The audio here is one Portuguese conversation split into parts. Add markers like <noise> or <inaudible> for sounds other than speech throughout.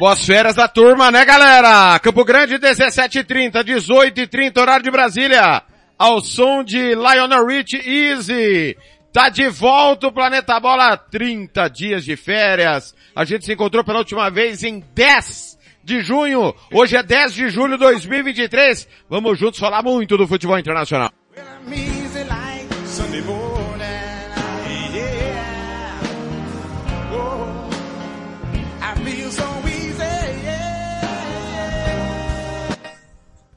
Acabou as férias da turma, né galera? Campo Grande 17h30, 18h30, horário de Brasília. Ao som de Lionel Rich Easy. Tá de volta o Planeta Bola, 30 dias de férias. A gente se encontrou pela última vez em 10 de junho. Hoje é 10 de julho de 2023. Vamos juntos falar muito do futebol internacional.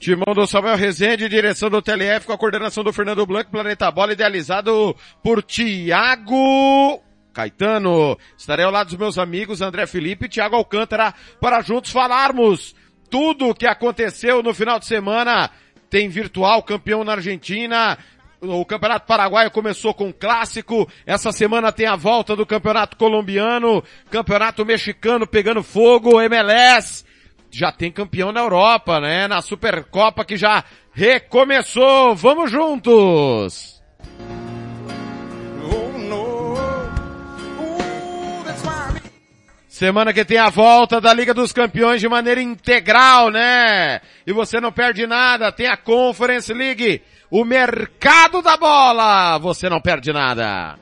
Timão do Samuel Rezende, direção do TLF com a coordenação do Fernando Blanco, Planeta Bola, idealizado por Tiago Caetano. Estarei ao lado dos meus amigos André Felipe e Tiago Alcântara para juntos falarmos tudo o que aconteceu no final de semana. Tem virtual campeão na Argentina. O Campeonato Paraguaio começou com um clássico. Essa semana tem a volta do Campeonato Colombiano, Campeonato Mexicano pegando fogo, MLS já tem campeão na Europa, né? Na Supercopa que já recomeçou. Vamos juntos! Semana que tem a volta da Liga dos Campeões de maneira integral, né? E você não perde nada, tem a Conference League, o mercado da bola, você não perde nada.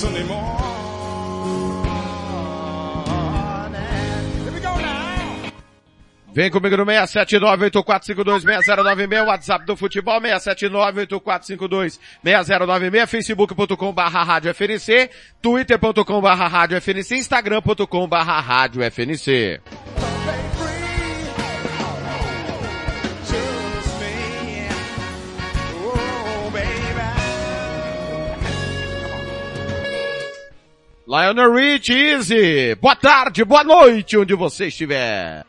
Sunday morning. Vem comigo no 67984526096, WhatsApp do futebol 67984526096, facebook.com barra rádio FNC, twitter.com barra rádio FNC, instagram.com barra rádio FNC. Lionel Rich, Easy, boa tarde, boa noite, onde você estiver.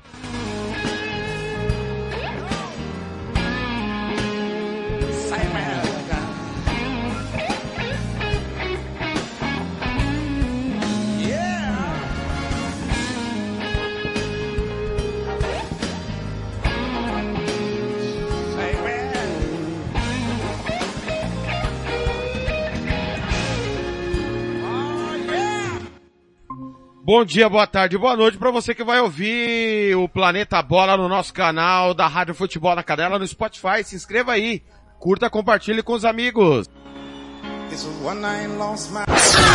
Bom dia, boa tarde, boa noite para você que vai ouvir o Planeta Bola no nosso canal da Rádio Futebol na Canela no Spotify. Se inscreva aí, curta, compartilhe com os amigos.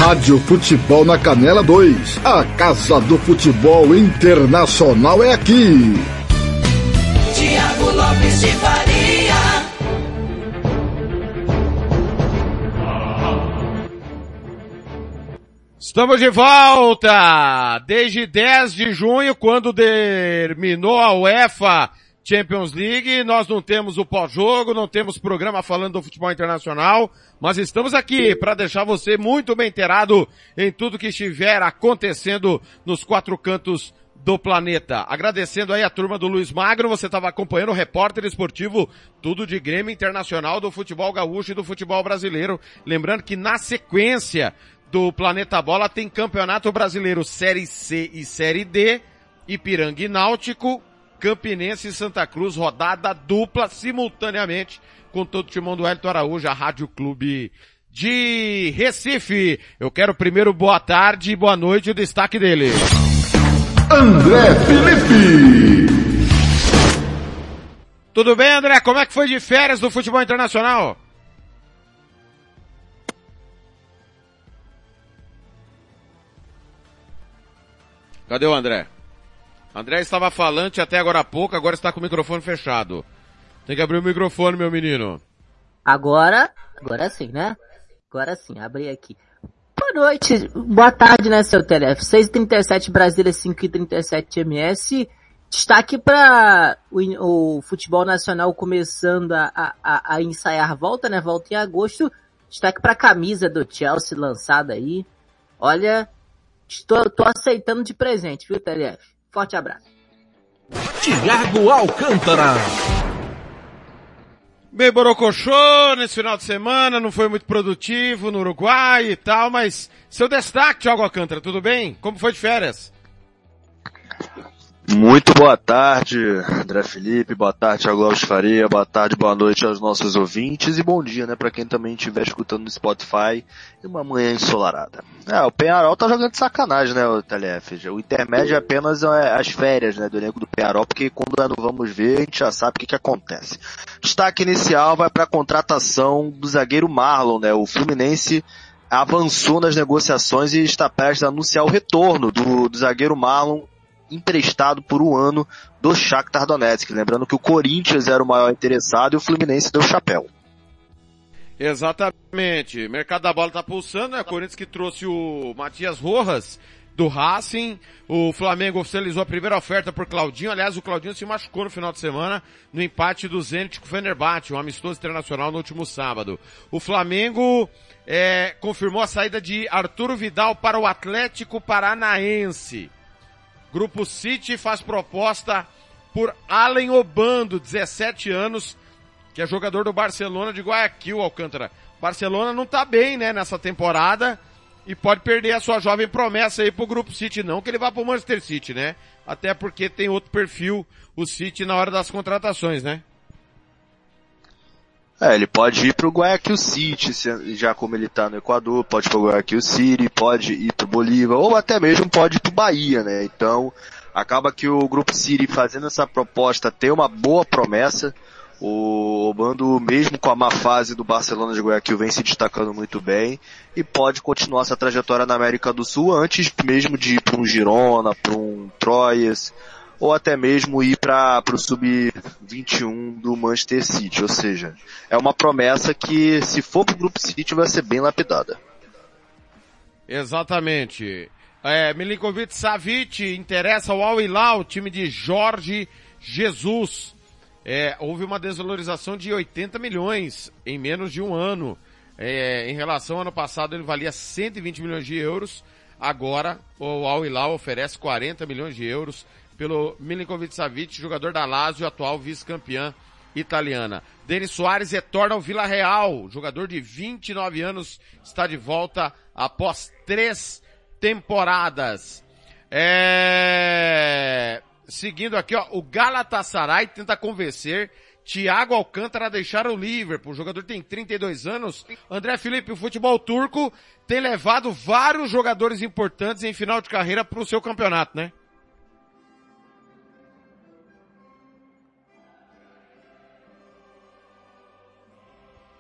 Rádio Futebol na Canela 2. A Casa do Futebol Internacional é aqui. Tiago Lopes de Faria. Estamos de volta! Desde 10 de junho, quando terminou a UEFA Champions League, nós não temos o pós-jogo, não temos programa falando do futebol internacional, mas estamos aqui para deixar você muito bem inteirado em tudo que estiver acontecendo nos quatro cantos do planeta. Agradecendo aí a turma do Luiz Magro, você estava acompanhando o repórter esportivo, tudo de Grêmio Internacional do futebol gaúcho e do futebol brasileiro. Lembrando que na sequência do Planeta Bola tem Campeonato Brasileiro Série C e Série D, Ipiranga e Náutico, Campinense e Santa Cruz, rodada dupla simultaneamente com todo o timão do Hélito Araújo, a Rádio Clube de Recife. Eu quero primeiro boa tarde e boa noite o destaque dele. André Felipe. Tudo bem, André? Como é que foi de férias do futebol internacional? Cadê o André? André estava falante até agora há pouco, agora está com o microfone fechado. Tem que abrir o microfone, meu menino. Agora, agora sim, né? Agora sim, abri aqui. Boa noite, boa tarde, né, seu Telef? 6h37 Brasília, 5h37 MS. Destaque para o, o, futebol nacional começando a, a, a, ensaiar volta, né? Volta em agosto. Destaque para a camisa do Chelsea lançada aí. Olha, estou, tô aceitando de presente, viu, TLF? Forte abraço. Tiago Alcântara. Bem borocochô nesse final de semana, não foi muito produtivo no Uruguai e tal, mas seu destaque, Thiago Alcântara, tudo bem? Como foi de férias? Muito boa tarde, André Felipe, boa tarde, Alves Faria, boa tarde, boa noite aos nossos ouvintes e bom dia, né, para quem também estiver escutando no Spotify e uma manhã ensolarada. É, o Penharol tá jogando de sacanagem, né, o TLF. O intermédio é apenas é, as férias, né, do elenco do Penharol, porque quando vamos ver, a gente já sabe o que que acontece. Destaque inicial vai para a contratação do zagueiro Marlon, né, o Fluminense avançou nas negociações e está prestes a anunciar o retorno do, do zagueiro Marlon emprestado por um ano do Shakhtar Donetsk. Lembrando que o Corinthians era o maior interessado e o Fluminense deu chapéu. Exatamente. Mercado da bola tá pulsando, é né? o Corinthians que trouxe o Matias Rojas do Racing. O Flamengo oficializou a primeira oferta por Claudinho. Aliás, o Claudinho se machucou no final de semana no empate do Zenit com o Fenerbahçe, um amistoso internacional no último sábado. O Flamengo é, confirmou a saída de Arturo Vidal para o Atlético Paranaense. Grupo City faz proposta por Allen Obando, 17 anos, que é jogador do Barcelona de Guayaquil, Alcântara. Barcelona não tá bem, né, nessa temporada e pode perder a sua jovem promessa aí pro Grupo City, não que ele vá pro Manchester City, né? Até porque tem outro perfil, o City, na hora das contratações, né? É, ele pode ir pro Guayaquil City, já como ele tá no Equador, pode ir pro Guayaquil City, pode ir pro Bolívar, ou até mesmo pode ir pro Bahia, né? Então, acaba que o Grupo City fazendo essa proposta tem uma boa promessa. O Obando, mesmo com a má fase do Barcelona de Guayaquil, vem se destacando muito bem e pode continuar essa trajetória na América do Sul antes mesmo de ir para um Girona, para um Troyes, ou até mesmo ir para o sub-21 do Manchester City. Ou seja, é uma promessa que, se for para o Grupo City, vai ser bem lapidada. Exatamente. É, Milinkovic Savic interessa ao Al Hilal, time de Jorge Jesus. É, houve uma desvalorização de 80 milhões em menos de um ano. É, em relação ao ano passado ele valia 120 milhões de euros. Agora o Al Hilal oferece 40 milhões de euros pelo Milinkovic Savic, jogador da Lazio, atual vice-campeã italiana. Denis Soares retorna ao Vila Real, jogador de 29 anos, está de volta após três temporadas. É... Seguindo aqui, ó, o Galatasaray tenta convencer Thiago Alcântara a deixar o Liverpool. O jogador tem 32 anos. André Felipe, o futebol turco tem levado vários jogadores importantes em final de carreira para o seu campeonato, né?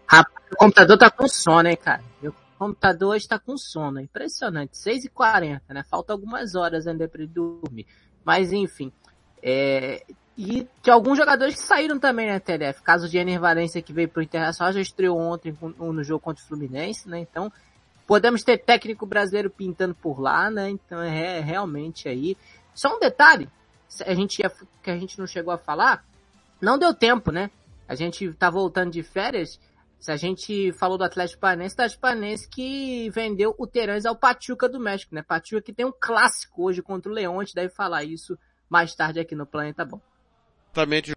Rapaz, o computador tá com sono, hein, cara? O computador hoje tá com sono. Impressionante. 6h40, né? Falta algumas horas ainda pra ele dormir. Mas, enfim. É... E de alguns jogadores que saíram também, né, TDF? Caso de Ener Valência que veio pro Internacional, já estreou ontem no jogo contra o Fluminense, né? Então, podemos ter técnico brasileiro pintando por lá, né? Então, é realmente aí. Só um detalhe, a gente ia, que a gente não chegou a falar, não deu tempo, né? A gente tá voltando de férias, se a gente falou do Atlético Paranaense, o Atlético Paranaense que vendeu o Terãs ao Pachuca do México, né? Pachuca que tem um clássico hoje contra o Leão, a gente deve falar isso mais tarde aqui no Planeta Bom. Exatamente,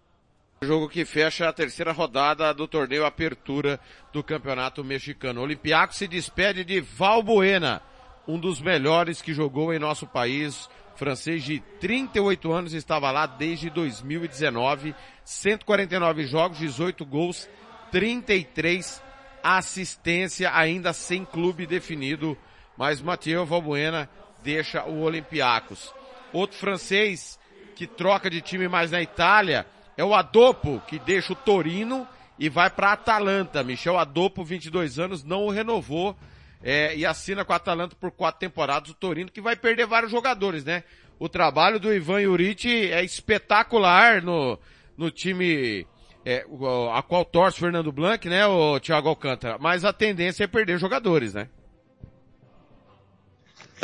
jogo que fecha a terceira rodada do torneio Apertura do Campeonato Mexicano. O Olympiacos se despede de Valbuena, um dos melhores que jogou em nosso país, francês de 38 anos, estava lá desde 2019, 149 jogos, 18 gols, 33 assistência, ainda sem clube definido, mas Mathieu Valbuena deixa o Olympiacos. Outro francês que troca de time mais na Itália é o Adopo, que deixa o Torino e vai para Atalanta. Michel Adopo, 22 anos, não o renovou é, e assina com a Atalanta por quatro temporadas o Torino, que vai perder vários jogadores, né? O trabalho do Ivan Juric é espetacular no, no time é, a qual torce Fernando Blanc, né, o Thiago Alcântara, mas a tendência é perder jogadores, né?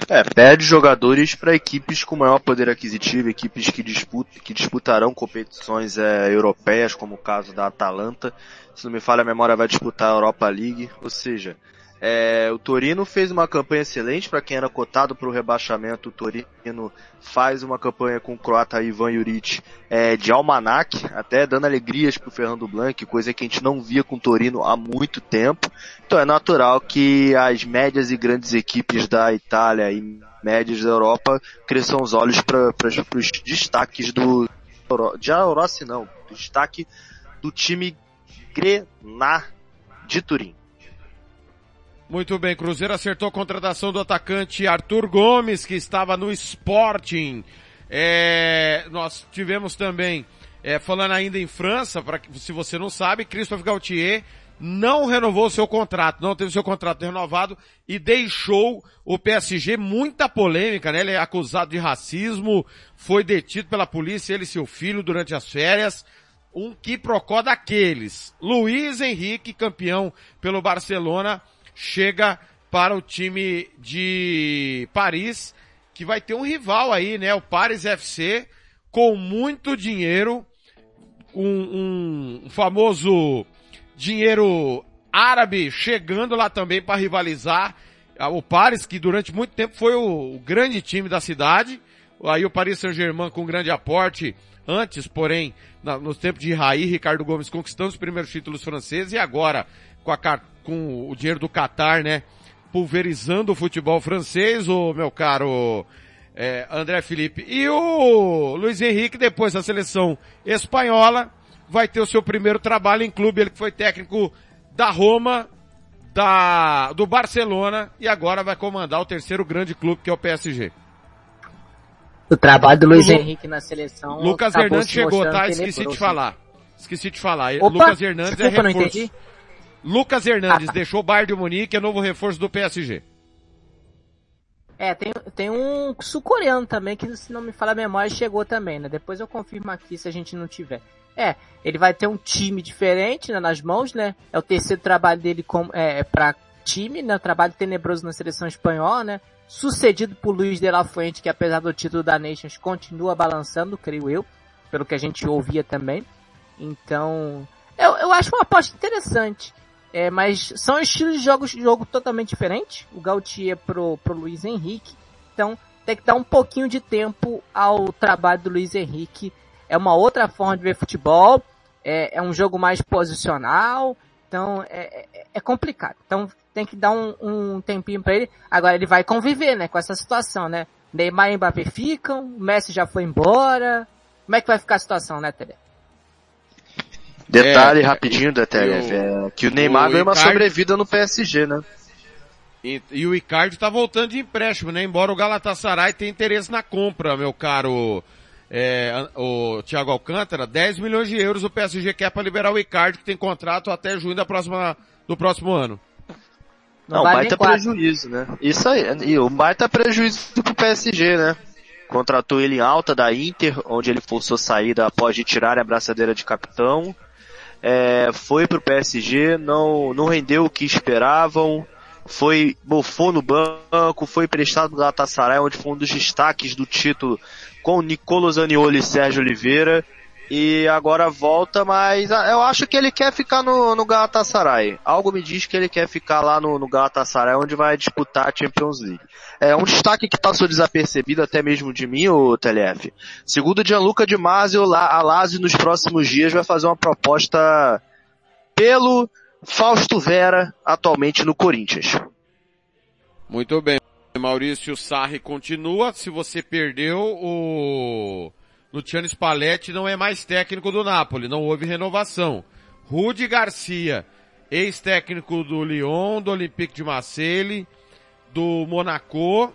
É, perde jogadores para equipes com maior poder aquisitivo, equipes que, disputam, que disputarão competições é, europeias, como o caso da Atalanta. Se não me falha a memória, vai disputar a Europa League. Ou seja, é, o Torino fez uma campanha excelente para quem era cotado para o rebaixamento. O Torino faz uma campanha com o croata Ivan Juric é, de almanac, até dando alegrias para o Fernando Blanc, coisa que a gente não via com o Torino há muito tempo. Então é natural que as médias e grandes equipes da Itália e médias da Europa cresçam os olhos para os destaques do de Rossi não, destaque do time Grená de Turim. Muito bem, Cruzeiro acertou a contratação do atacante Arthur Gomes, que estava no Sporting. É, nós tivemos também, é, falando ainda em França, para se você não sabe, Christophe Gaultier não renovou seu contrato, não teve seu contrato renovado e deixou o PSG muita polêmica, né? Ele é acusado de racismo, foi detido pela polícia, ele e seu filho durante as férias. Um quiprocó daqueles. Luiz Henrique, campeão pelo Barcelona, chega para o time de Paris, que vai ter um rival aí, né? O Paris FC, com muito dinheiro, um, um famoso dinheiro árabe chegando lá também para rivalizar. Ah, o Paris, que durante muito tempo foi o, o grande time da cidade. Aí o Paris Saint-Germain com grande aporte, antes, porém, na, nos tempos de Raí, Ricardo Gomes conquistando os primeiros títulos franceses e agora com a, com o dinheiro do Qatar, né? Pulverizando o futebol francês, o meu caro é, André Felipe. E o Luiz Henrique, depois da seleção espanhola, vai ter o seu primeiro trabalho em clube. Ele que foi técnico da Roma, da, do Barcelona e agora vai comandar o terceiro grande clube que é o PSG. O trabalho do Luiz Henrique na seleção. Lucas Hernandes chegou, tá? Esqueci de falar. Esqueci de falar. Opa, Lucas Hernandes é reforço. Lucas Hernandes deixou o Bayern de Munique, é novo reforço do PSG. É, tem, tem um sul-coreano também, que se não me fala a memória, chegou também, né? Depois eu confirmo aqui se a gente não tiver. É, ele vai ter um time diferente né, nas mãos, né? É o terceiro trabalho dele com, é, pra time, né? Trabalho tenebroso na seleção espanhola, né? Sucedido por Luiz de la Fuente, que apesar do título da Nations, continua balançando, creio eu, pelo que a gente ouvia também. Então, eu, eu acho uma aposta interessante. É, mas são estilos de jogos de jogo totalmente diferentes. O Gautier pro, pro Luiz Henrique. Então tem que dar um pouquinho de tempo ao trabalho do Luiz Henrique. É uma outra forma de ver futebol. É, é um jogo mais posicional. Então é, é, é complicado. Então tem que dar um, um tempinho para ele. Agora ele vai conviver, né, com essa situação, né? Neymar e Mbappé ficam, o Messi já foi embora. Como é que vai ficar a situação, né, Tele? Detalhe é, rapidinho da TLF, é que o Neymar ganhou uma sobrevida no PSG, né? E, e, o Icardi tá voltando de empréstimo, né? Embora o Galatasaray tenha interesse na compra, meu caro é, o Thiago Alcântara, 10 milhões de euros o PSG quer para liberar o Icardi, que tem contrato até junho da próxima, do próximo ano. Não, Não baita prejuízo, né? Isso aí, e o baita prejuízo pro PSG, né? Contratou ele em alta da Inter, onde ele forçou saída após de tirar a braçadeira de capitão é, foi pro PSG, não, não rendeu o que esperavam, foi, bofou no banco, foi emprestado do Galatasaray, onde foi um dos destaques do título com Nicolo Zaniolo e Sérgio Oliveira, e agora volta, mas ah, eu acho que ele quer ficar no, no Galatasaray. Algo me diz que ele quer ficar lá no, no Galatasaray, onde vai disputar a Champions League. É um destaque que passou desapercebido até mesmo de mim, o TLF. Segundo Gianluca Di Marzio, a Lazio nos próximos dias vai fazer uma proposta pelo Fausto Vera, atualmente no Corinthians. Muito bem. Maurício Sarri continua. Se você perdeu, o Luciano Spalletti não é mais técnico do Napoli. Não houve renovação. Rudi Garcia, ex-técnico do Lyon, do Olympique de Marseille, do Monaco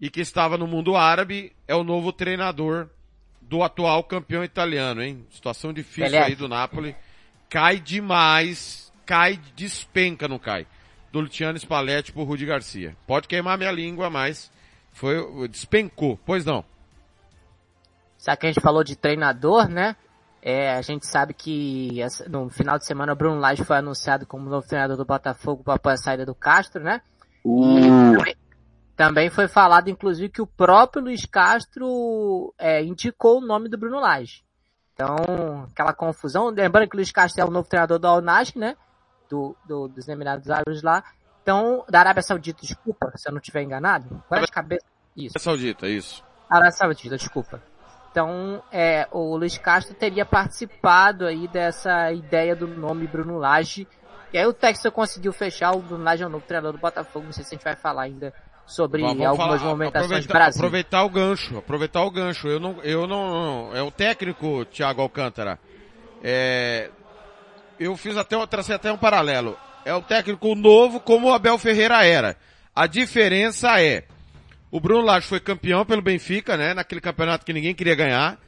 e que estava no mundo árabe, é o novo treinador do atual campeão italiano, hein? Situação difícil aí do Napoli. Cai demais, cai, despenca, não cai. Do Luciano Spalletti pro Rudi Garcia. Pode queimar minha língua, mas foi, despencou. Pois não. Sabe que a gente falou de treinador, né? É, a gente sabe que no final de semana o Bruno Lage foi anunciado como novo treinador do Botafogo após a saída do Castro, né? Uh, Também, foi falado, inclusive, que o próprio Luiz Castro é, indicou o nome do Bruno Lage. Então, aquela confusão. Lembrando que o Luiz Castro é o novo treinador do Al Nassr, né? Do, do- dos Emirados Árabes lá. Então, da Arábia Saudita, desculpa, se eu não estiver enganado. Qual é de cabeça? Isso. Saudita, isso. Arábia Saudita, desculpa. Então, é, o Luiz Castro teria participado aí dessa ideia do nome Bruno Lage. E aí o Texas conseguiu fechar, o Bruno Lage é o novo treinador do Botafogo. Não sei se a gente vai falar ainda sobre Vamos algumas falar- movimentações do aproveitar, Brasil. aproveitar o gancho, aproveitar o gancho. Eu não, eu não, é o técnico Thiago Alcântara. É, eu fiz até, um- tracei até um paralelo. É o técnico novo como o Abel Ferreira era. A diferença é, o Bruno Lage foi campeão pelo Benfica, né, naquele campeonato que ninguém queria ganhar.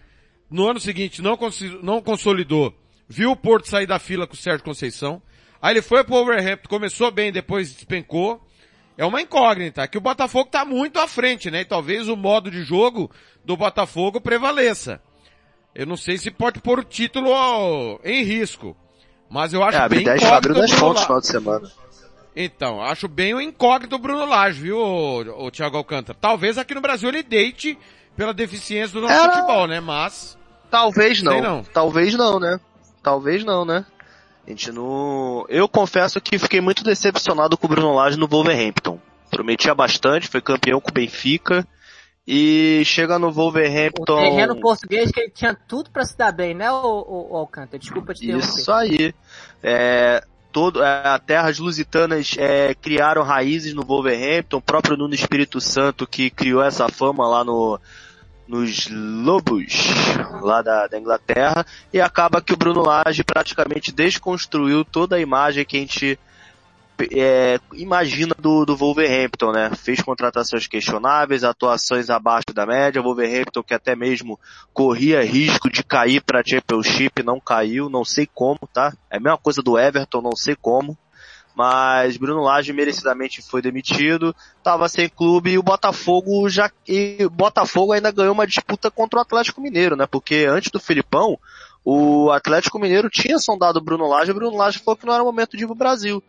No ano seguinte não, não consolidou, viu o Porto sair da fila com o Sérgio Conceição. Aí ele foi pro Overhampton, começou bem, depois despencou. É uma incógnita, que o Botafogo tá muito à frente, né? E talvez o modo de jogo do Botafogo prevaleça. Eu não sei se pode pôr o título em risco. Mas eu acho é, bem B10 incógnito abriu o das Bruno fontes no final de semana. Então, acho bem o incógnito o Bruno Lage, viu, o, Thiago Alcântara? Talvez aqui no Brasil ele deite pela deficiência do nosso Era- futebol, né? Mas, Talvez não. Não. Talvez não, né? Talvez não, né? A gente não... Eu confesso que fiquei muito decepcionado com o Bruno Lage no Wolverhampton. Prometia bastante, foi campeão com o Benfica. E chega no O Wolverhampton... terreno português que ele tinha tudo pra se dar bem, né, o, o, o Alcântara? Desculpa te interromper. Isso aí. É, todo, é, a terras lusitanas é, criaram raízes no Wolverhampton, o próprio Nuno Espírito Santo que criou essa fama lá no, nos Lobos, lá da, da Inglaterra, e acaba que o Bruno Lage praticamente desconstruiu toda a imagem que a gente é, imagina do, do Wolverhampton, né? Fez contratações questionáveis, atuações abaixo da média, Wolverhampton que até mesmo corria risco de cair para Championship, não caiu, não sei como, tá? É a mesma coisa do Everton, não sei como. Mas Bruno Lage merecidamente foi demitido, tava sem clube e o Botafogo já e Botafogo ainda ganhou uma disputa contra o Atlético Mineiro, né? Porque antes do Filipão, o Atlético Mineiro tinha sondado o Bruno Lage, o Bruno Lage falou que não era o momento de ir pro Brasil.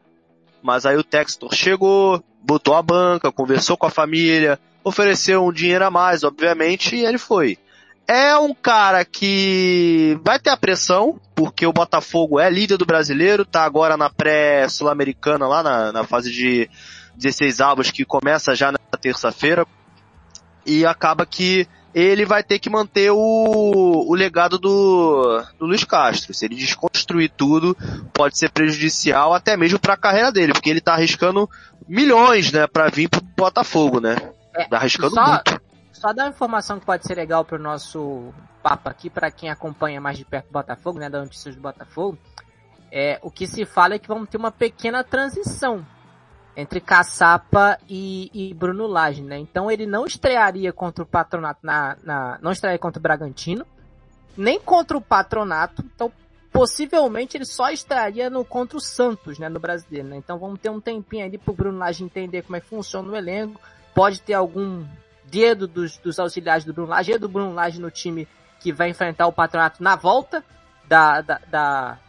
Mas aí o Textor chegou, botou a banca, conversou com a família, ofereceu um dinheiro a mais, obviamente, e ele foi. É um cara que vai ter a pressão, porque o Botafogo é líder do brasileiro, tá agora na pré-sul-americana, lá na, na fase de 16 avos, que começa já na terça-feira, e acaba que ele vai ter que manter o, o legado do, do Luiz Castro. Se ele desconstruir tudo, pode ser prejudicial até mesmo para a carreira dele, porque ele tá arriscando milhões, né, para vir pro Botafogo, né? Tá arriscando só, muito. Só dar uma informação que pode ser legal pro nosso papo aqui, para quem acompanha mais de perto o Botafogo, né, das notícias do Botafogo. É, o que se fala é que vamos ter uma pequena transição entre Caçapa e, e Bruno Lage, né? Então ele não estrearia contra o Patronato na, na não estrearia contra o Bragantino, nem contra o Patronato. Então possivelmente ele só estrearia no contra o Santos, né, no Brasileiro, né? Então vamos ter um tempinho ali pro Bruno Lage entender como é que funciona o elenco. Pode ter algum dedo dos, dos auxiliares do Bruno Lage e do Bruno Lage no time que vai enfrentar o Patronato na volta da, da, da,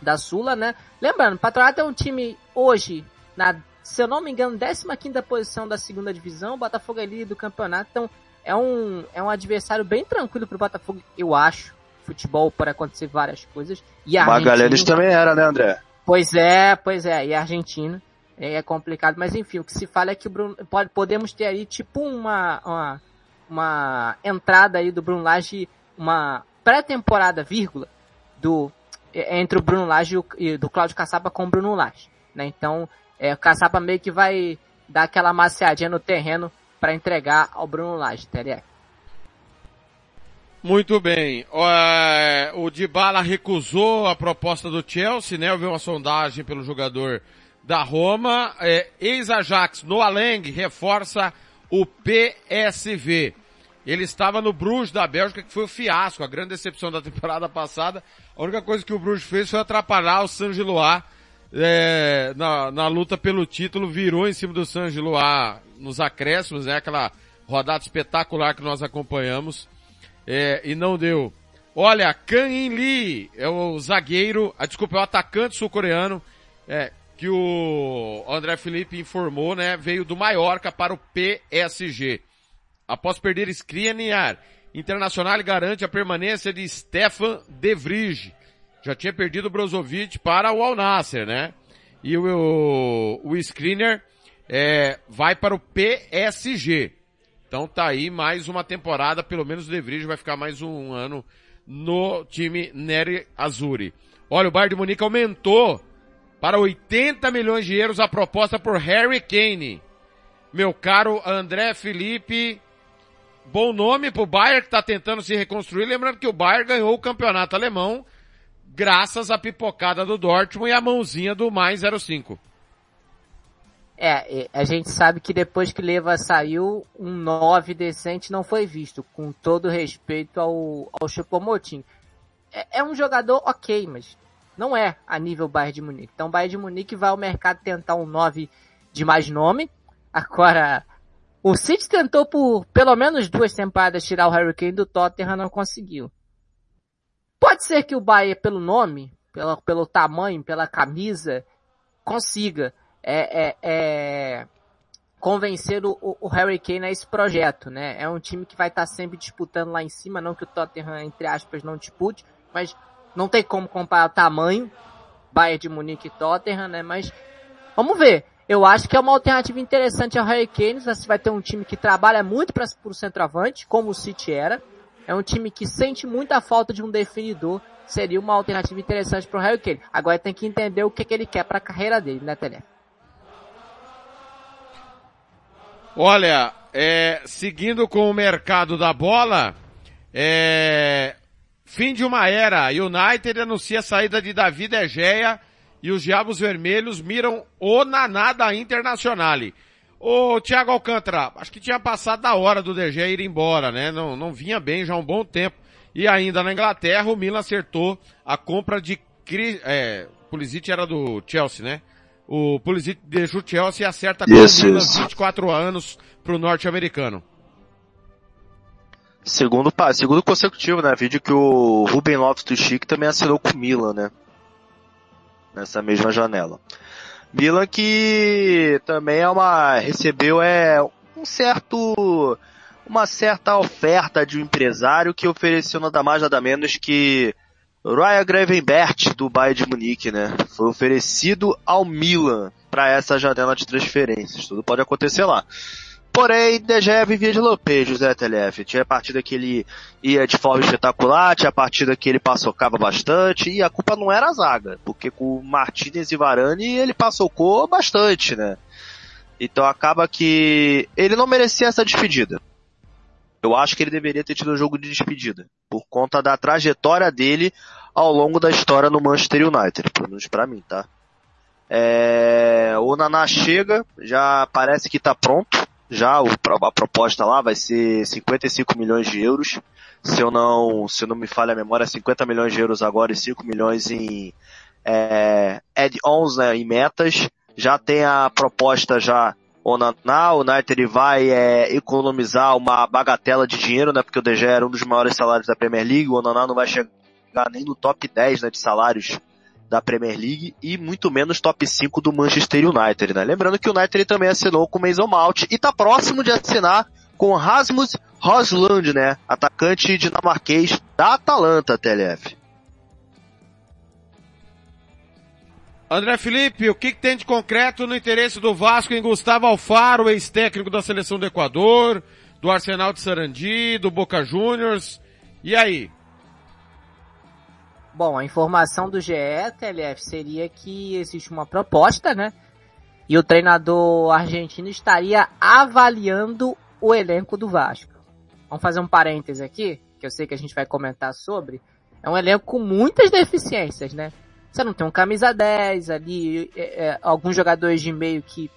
da Sula, né? Lembrando, o Patronato é um time hoje na, se eu não me engano, 15 posição da segunda divisão, o Botafogo é líder do campeonato, então é um, é um adversário bem tranquilo pro Botafogo, eu acho. Futebol pode acontecer várias coisas. E a Magalhães também era, né, André? Pois é, pois é, e a Argentina é complicado, mas enfim, o que se fala é que Bruno, pode, podemos ter aí tipo uma, uma, uma entrada aí do Bruno Lage, uma pré-temporada, vírgula, do, entre o Bruno Lage e, o, do Cláudio Caçapa com o Bruno Lage, né? Então, é, o Caçapa meio que vai dar aquela maciadinha no terreno para entregar ao Bruno Lage. Muito bem. É, o Dybala recusou a proposta do Chelsea, né? Houve uma sondagem pelo jogador da Roma. É, Ex-Ajax, Noah Lang, reforça o PSV. Ele estava no Bruges da Bélgica, que foi o fiasco, a grande decepção da temporada passada. A única coisa que o Bruges fez foi atrapalhar o San Gilois é, na, na luta pelo título, virou em cima do San Gilois nos acréscimos, né? Aquela rodada espetacular que nós acompanhamos é, e não deu. Olha, Kang In Lee é o zagueiro, a, desculpa, é o atacante sul-coreano, é, que o André Felipe informou, né, veio do Mallorca para o PSG. Após perder Skriniar, Internacional garante a permanência de Stefan De Vrij. Já tinha perdido o Brozovic para o Al Nasser, né? E o, o, o Skriniar é, vai para o PSG. Então tá aí mais uma temporada, pelo menos o De Vrij vai ficar mais um ano no time Neri Azuri. Olha, o Bayern de Munique aumentou para 80 milhões de euros a proposta por Harry Kane. Meu caro André Felipe, bom nome pro Bayern que está tentando se reconstruir. Lembrando que o Bayern ganhou o campeonato alemão graças à pipocada do Dortmund e à mãozinha do mais 05. É, a gente sabe que depois que Leva saiu, um 9 decente não foi visto, com todo respeito ao, ao Chupomoting. É, é um jogador ok, mas não é a nível Bayern de Munique. Então o Bayern de Munique vai ao mercado tentar um 9 de mais nome. Agora, o City tentou por pelo menos duas temporadas tirar o Harry Kane do Tottenham, não conseguiu. Pode ser que o Bayern, pelo nome, pela, pelo tamanho, pela camisa, consiga é, é, é convencer o, o, Harry Kane a esse projeto, né? É um time que vai estar sempre disputando lá em cima, não que o Tottenham, entre aspas, não dispute, mas não tem como comparar o tamanho, Bayern de Munique e Tottenham, né? Mas vamos ver. Eu acho que é uma alternativa interessante ao Harry Kane. Você vai ter um time que trabalha muito para o centroavante, como o City era. É um time que sente muita falta de um definidor. Seria uma alternativa interessante para o Harry Kane. Agora tem que entender o que, que ele quer para a carreira dele, né, Telé? Olha, é, seguindo com o mercado da bola, é, fim de uma era. United anuncia a saída de Davi De Gea e os Diabos Vermelhos miram o Naná da Internazionale. Ô, Thiago Alcântara, acho que tinha passado da hora do De Gea ir embora, né? Não, não vinha bem já há um bom tempo. E ainda na Inglaterra, o Milan acertou a compra de... É, Pulisic era do Chelsea, né? O Pulisic deixa o Chelsea e acerta com isso, Milan, isso. 24 anos pro norte-americano. Segundo, segundo consecutivo, né? Vídeo que o Ruben Lopes do Chic também assinou com o Milan, né? Nessa mesma janela. Milan que também é uma, recebeu é um certo, uma certa oferta de um empresário que ofereceu nada mais nada menos que Ryan Gravenbert do Bayern de Munique, né? Foi oferecido ao Milan para essa janela de transferências. Tudo pode acontecer lá. Porém, De Gea vivia de lampejos, né, TLF? Tinha partida que ele ia de forma espetacular, tinha partida que ele passocava bastante, e a culpa não era a zaga, porque com Martinez e Varane ele passocou bastante, né? Então acaba que ele não merecia essa despedida. Eu acho que ele deveria ter tido um jogo de despedida, por conta da trajetória dele ao longo da história no Manchester United, pelo menos pra mim, tá? É... O Naná chega, já parece que tá pronto, já a proposta lá vai ser 55 milhões de euros, se eu não, se eu não me falha a memória, 50 milhões de euros agora e 5 milhões em é, add-ons, né, em metas, já tem a proposta já o Naná, o United vai é, economizar uma bagatela de dinheiro, né? Porque o DG era um dos maiores salários da Premier League, o Naná não vai chegar nem no top 10 né, de salários da Premier League e muito menos top 5 do Manchester United, né? Lembrando que o United também assinou com o Mason Mount e tá próximo de assinar com Rasmus Rosland, né? Atacante dinamarquês da Atalanta, TLF. André Felipe, o que, que, tem de concreto no interesse do Vasco em Gustavo Alfaro, ex-técnico da seleção do Equador, do Arsenal de Sarandi, do Boca Juniors? E aí? Bom, a informação do GE, TLF, seria que existe uma proposta, né? e o treinador argentino estaria avaliando o elenco do Vasco. Vamos fazer um parêntese aqui, que eu sei que a gente vai comentar sobre. É um elenco com muitas deficiências, né? Você não tem um camisa 10 ali, é, é, alguns jogadores de meio que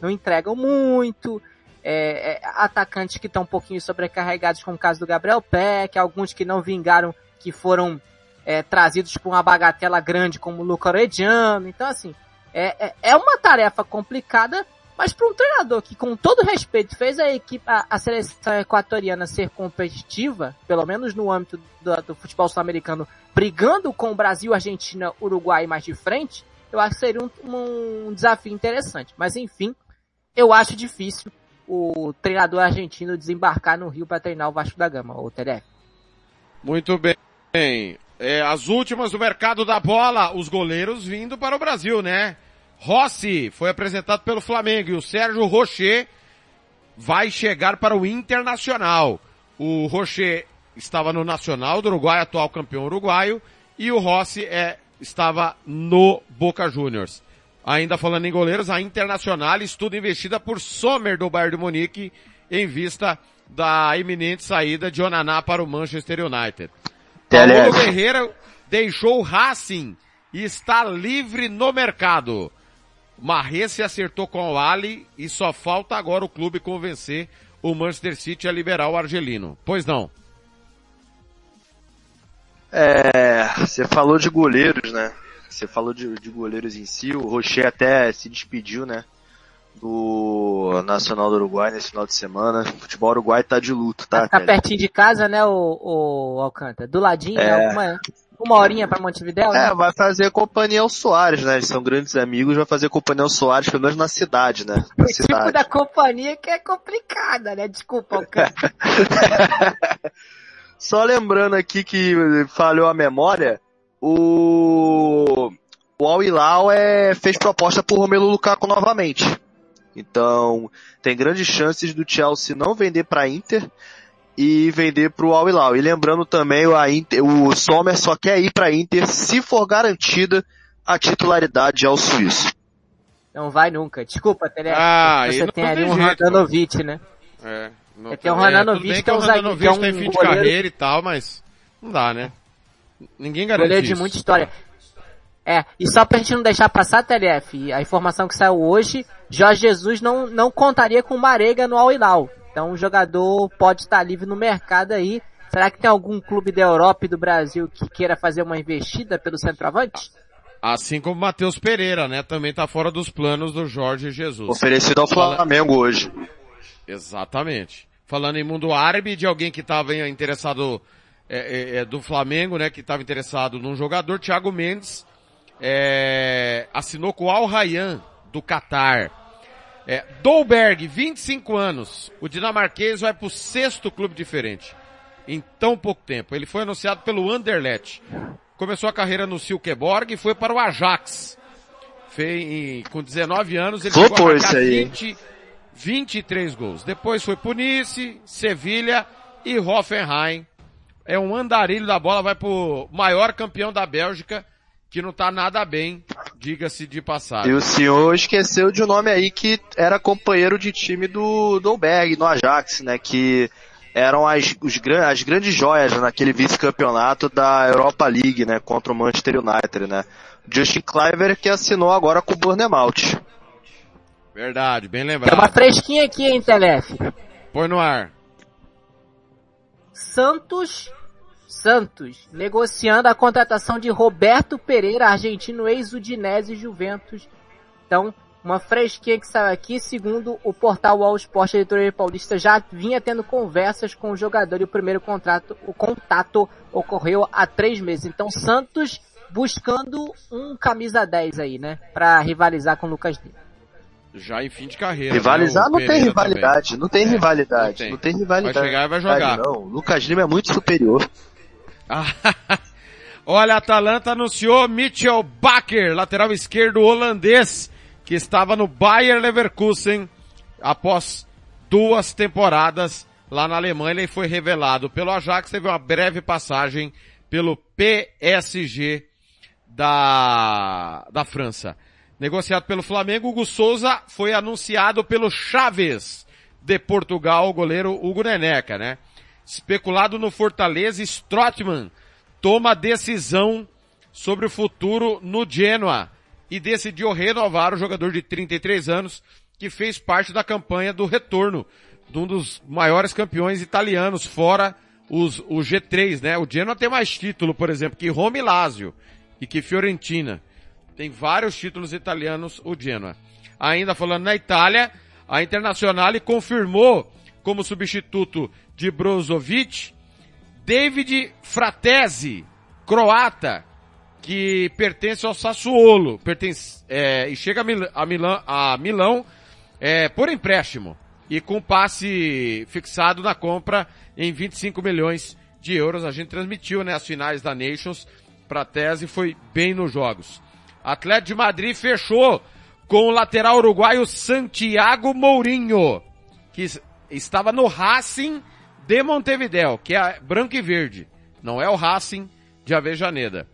não entregam muito, é, é, atacantes que estão um pouquinho sobrecarregados, como o caso do Gabriel Peck, alguns que não vingaram, que foram é, trazidos por uma bagatela grande, como o Luca Orediano. Então, assim, é, é, é uma tarefa complicada, mas para um treinador que, com todo respeito, fez a equipe, a, a seleção equatoriana ser competitiva, pelo menos no âmbito do, do futebol sul-americano, brigando com o Brasil, Argentina, Uruguai mais de frente, eu acho que seria um, um desafio interessante. Mas enfim, eu acho difícil o treinador argentino desembarcar no Rio para treinar o Vasco da Gama, o TDF. Muito bem. É, as últimas do mercado da bola, os goleiros vindo para o Brasil, né? Rossi foi apresentado pelo Flamengo e o Sérgio Rocher vai chegar para o Internacional. O Rocher estava no Nacional do Uruguai, atual campeão uruguaio, e o Rossi é, estava no Boca Juniors. Ainda falando em goleiros, a Internacional estuda investida por Sommer do Bayern de Munique em vista da iminente saída de Onaná para o Manchester United. Paulo Guerreiro deixou o Racing e está livre no mercado. Marré se acertou com o Ali e só falta agora o clube convencer o Manchester City a liberar o argelino. Pois não. É, você falou de goleiros, né? Você falou de, de goleiros em si, o Rocher até se despediu, né? Do Nacional do Uruguai nesse final de semana. O futebol uruguai tá de luto, tá? Tá pertinho de casa, né, o, o Alcântara? Do ladinho, é. né? Uma, horinha pra Montevidéu, né? É, vai fazer companhia ao Soares, né? Eles são grandes amigos, vai fazer companhia ao Soares, pelo menos na cidade, né? Na o cidade. tipo da companhia que é complicada, né? Desculpa, Alcântara. <laughs> Só lembrando aqui que falhou a memória, o, o Al Hilal é, fez proposta por Romelu Lukaku novamente. Então, tem grandes chances do Chelsea não vender para Inter e vender para o Al Hilal. E lembrando também, o, Inter, o Sommer só quer ir para Inter se for garantida a titularidade ao suíço. Não vai nunca. Desculpa, Tele. Ah, você tem ali um jeito, né? É. Não, É, tem o Radanovic é, que é um o Radanovic zagueiro- que é um tem fim de goleiro- carreira e tal, mas não dá, né? Ninguém garante Goleiro de isso. muita história. É, e só pra gente não deixar passar, TLF, a informação que saiu hoje, Jorge Jesus não, não contaria com Marega no Al Hilal. Então o jogador pode estar livre no mercado aí. Será que tem algum clube da Europa e do Brasil que queira fazer uma investida pelo centroavante? Assim como Matheus Pereira, né? Também tá fora dos planos do Jorge Jesus. Oferecido ao Flamengo hoje. Exatamente. Falando em mundo árabe, de alguém que estava interessado é, é, é, do Flamengo, né? Que estava interessado num jogador, Thiago Mendes é, assinou com o Al Rayyan do Catar. É, Dolberg, 25 anos. O dinamarquês vai para o sexto clube diferente em tão pouco tempo. Ele foi anunciado pelo Anderlecht. Começou a carreira no Silkeborg e foi para o Ajax. Fez, com 19 anos, ele Flopou chegou a esse marcar aí. 20, 23 gols. Depois foi pro Nice, Sevilha e Hoffenheim. É um andarilho da bola, vai pro maior campeão da Bélgica, que não tá nada bem, diga-se de E passagem. o senhor esqueceu de um nome aí que era companheiro de time do Dolberg, no Ajax, né? Que eram as, os, gran- as grandes joias naquele vice-campeonato da Europa League, né? Contra o Manchester United, né? Justin Cliver que assinou agora com o Bournemouth. Verdade, bem Tem uma lembrado. fresquinha aqui, hein, TLF? Põe no ar. Santos, Santos, negociando a contratação de Roberto Pereira, argentino ex-Udinese e Juventus. Então, uma fresquinha que saiu aqui, segundo o portal All Sport Editoria Paulista, já vinha tendo conversas com o jogador e o primeiro contrato, o contato ocorreu há três meses. Então, Santos buscando um camisa 10 aí, né, para rivalizar com o Lucas Lima. Já em fim de carreira. Rivalizar né, não tem rivalidade, não tem É, rivalidade, não tem. não tem rivalidade. Vai chegar e vai jogar. Não, Lucas Lima é muito superior. <laughs> Olha, a Atalanta anunciou Mitchell Bakker, lateral esquerdo holandês, que estava no Bayer Leverkusen após duas temporadas lá na Alemanha. Ele foi revelado pelo Ajax, teve uma breve passagem pelo PSG da, da França. Negociado pelo Flamengo, Hugo Souza foi anunciado pelo Chaves de Portugal, o goleiro Hugo Neneca, né? Especulado no Fortaleza, Strootman toma decisão sobre o futuro no Genoa e decidiu renovar o jogador de 33 anos que fez parte da campanha do retorno de um dos maiores campeões italianos, fora os, o G3, né? O Genoa tem mais título, por exemplo, que Roma e Lazio e que Fiorentina. Tem vários títulos italianos, o Genoa. Ainda falando na Itália, a Internazionale confirmou como substituto de Brozovic David Fratesi, croata, que pertence ao Sassuolo, pertence, é, e chega a, Mil a, Milão, a Milão é, por empréstimo e com passe fixado na compra em 25 milhões de euros. A gente transmitiu né, as finais da Nations para tese foi bem nos jogos. Atlético de Madrid fechou com o lateral uruguaio Santiago Mourinho, que estava no Racing de Montevideo, que é branco e verde. Não é o Racing de Avejaneda.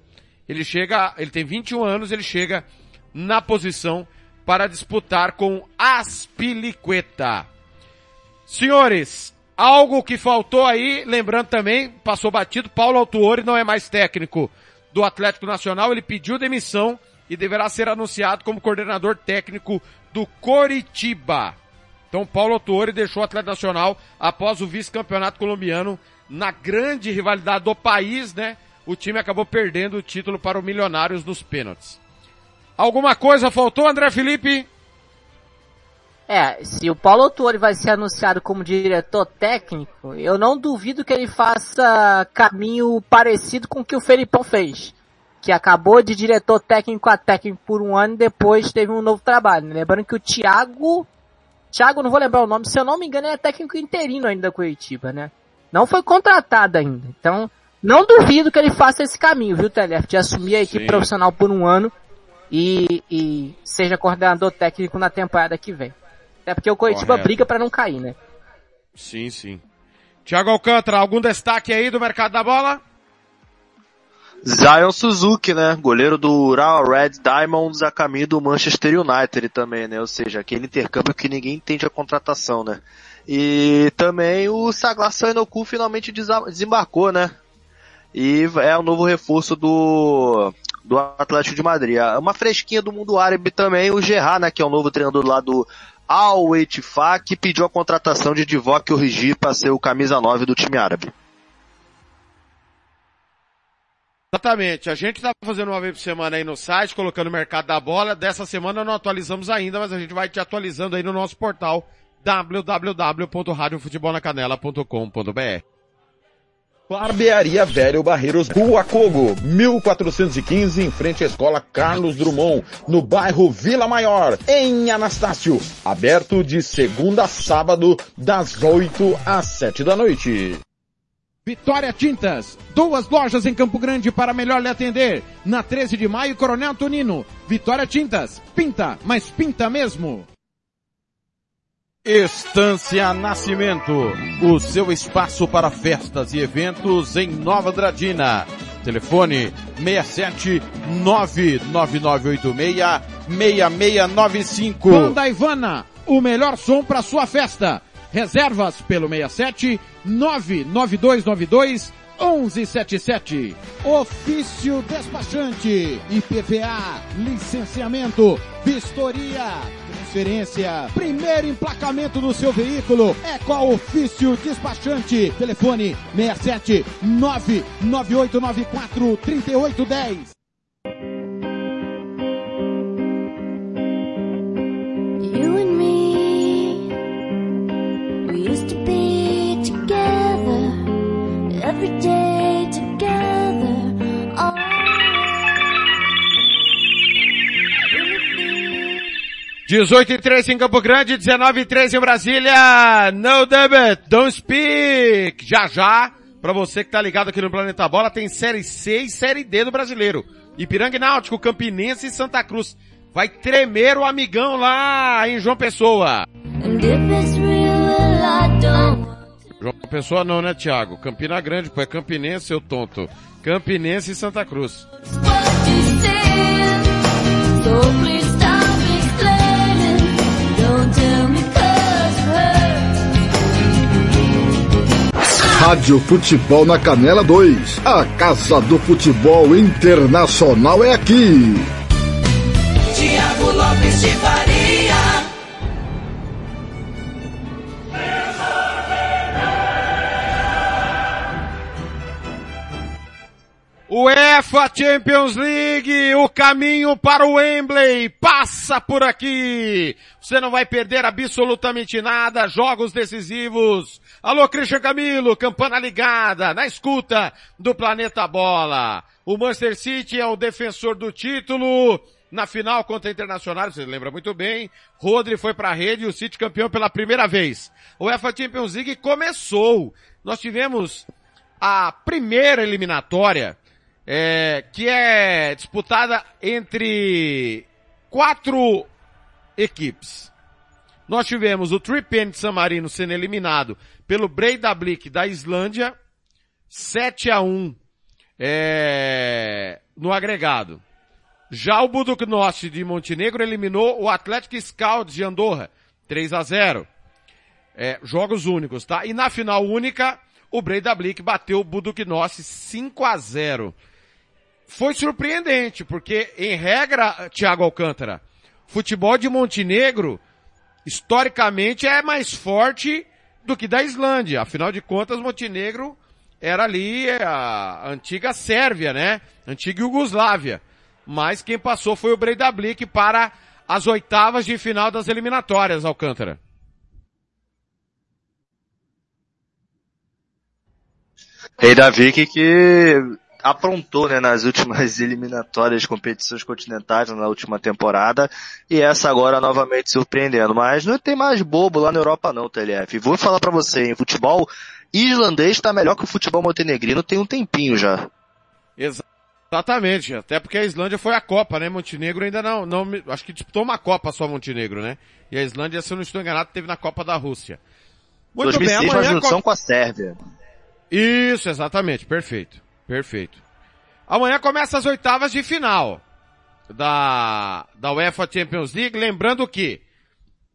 Ele chega, ele tem 21 anos, ele chega na posição para disputar com Aspilicueta. Senhores, algo que faltou aí, lembrando também, passou batido, Paulo Autuori não é mais técnico do Atlético Nacional, ele pediu demissão e deverá ser anunciado como coordenador técnico do Coritiba. Então Paulo Autuori deixou o Atlético Nacional após o vice-campeonato colombiano na grande rivalidade do país, né? O time acabou perdendo o título para o Milionários nos pênaltis. Alguma coisa faltou, André Felipe? É, se o Paulo Autuori vai ser anunciado como diretor técnico, eu não duvido que ele faça caminho parecido com o que o Felipão fez. Que acabou de diretor técnico a técnico por um ano e depois teve um novo trabalho. Lembrando que o Thiago, Thiago, não vou lembrar o nome, se eu não me engano, é técnico interino ainda da Curitiba, né? Não foi contratado ainda. Então, não duvido que ele faça esse caminho, viu, Telef? De assumir a equipe Sim. profissional por um ano e, e seja coordenador técnico na temporada que vem. Até porque o Curitiba Correto. briga pra não cair, né? Sim, sim. Tiago Alcântara, algum destaque aí do mercado da bola? Zion Suzuki, né? Goleiro do Ural Red Diamonds a caminho do Manchester United também, né? Ou seja, aquele intercâmbio que ninguém entende a contratação, né? E também o Saglar Sanoku finalmente desembarcou, né? E é o novo reforço do, do Atlético de Madrid. Ah, Uma fresquinha do mundo árabe também, o Gerard, né? Que é o novo treinador lá do Al Ettifaq, que pediu a contratação de Divock Origi para ser o camisa 9 do time árabe. Exatamente. A gente tá fazendo uma vez por semana aí no site, colocando o mercado da bola. Dessa semana não atualizamos ainda, mas a gente vai te atualizando aí no nosso portal www.radiofutebolnacanela.com.br. Barbearia Velho Barreiros Rua Cogo, 1415, em frente à Escola Carlos Drummond, no bairro Vila Maior, em Anastácio. Aberto de segunda a sábado, das 8 às 7 da noite. Vitória Tintas, duas lojas em Campo Grande para melhor lhe atender. Na 13 de maio, Coronel Tonino. Vitória Tintas, pinta, mas pinta mesmo. Estância Nascimento, o seu espaço para festas e eventos em Nova Dradina. Telefone 67 99986 6695. Banda Ivana, o melhor som para sua festa. Reservas pelo 67 99292 1177. Ofício despachante, IPVA, licenciamento, vistoria, transferência, primeiro emplacamento do seu veículo é a Ofício Despachante. Telefone 67 99894 3810. 18 e 3 em Campo Grande, 19 e 3 em Brasília. No debit, don't speak. Já já, pra você que tá ligado aqui no Planeta Bola, tem Série C e Série D do Brasileiro. Ipiranga e Náutico, Campinense e Santa Cruz. Vai tremer o amigão lá em João Pessoa. João Pessoa não, né, Tiago? Campina Grande, pô, é Campinense, seu tonto. Campinense e Santa Cruz. Rádio Futebol na Canela 2. A Casa do Futebol Internacional é aqui. Tiago Lopes de UEFA Champions League, o caminho para o Wembley passa por aqui. Você não vai perder absolutamente nada, jogos decisivos. Alô, Christian Camilo, campana ligada, na escuta do Planeta Bola. O Manchester City é o defensor do título. Na final contra a Internacional, você lembra muito bem, Rodri foi para a rede e o City campeão pela primeira vez. O UEFA Champions League começou. Nós tivemos a primeira eliminatória é, que é disputada entre quatro equipes. Nós tivemos o Tripen de San Marino sendo eliminado pelo Breidablik da Islândia, 7 a 1 é, no agregado. Já o Buduknost de Montenegro eliminou o Atlético Scout de Andorra, 3 a 0 é, Jogos únicos, tá? E na final única, o Breidablik bateu o Buduknost 5 a 0 foi surpreendente, porque em regra, Thiago Alcântara, futebol de Montenegro, historicamente é mais forte do que da Islândia. Afinal de contas, Montenegro era ali a antiga Sérvia, né? Antiga Iugoslávia. Mas quem passou foi o Breidablik para as oitavas de final das eliminatórias, Alcântara. Rei Davi que aprontou né, nas últimas <laughs> eliminatórias competições continentais na última temporada e essa agora novamente surpreendendo. Mas não tem mais bobo lá na Europa não, TLF. Vou falar para você, em futebol islandês está melhor que o futebol montenegrino tem um tempinho já. Exatamente, até porque a Islândia foi a Copa, né? Montenegro ainda não, não, acho que disputou uma Copa só Montenegro, né? E a Islândia, se eu não estou enganado, teve na Copa da Rússia. Muito 2006 bem, amanhã, uma junção com a Sérvia. Isso, exatamente, perfeito. Perfeito. Amanhã começa as oitavas de final da, da UEFA Champions League. Lembrando que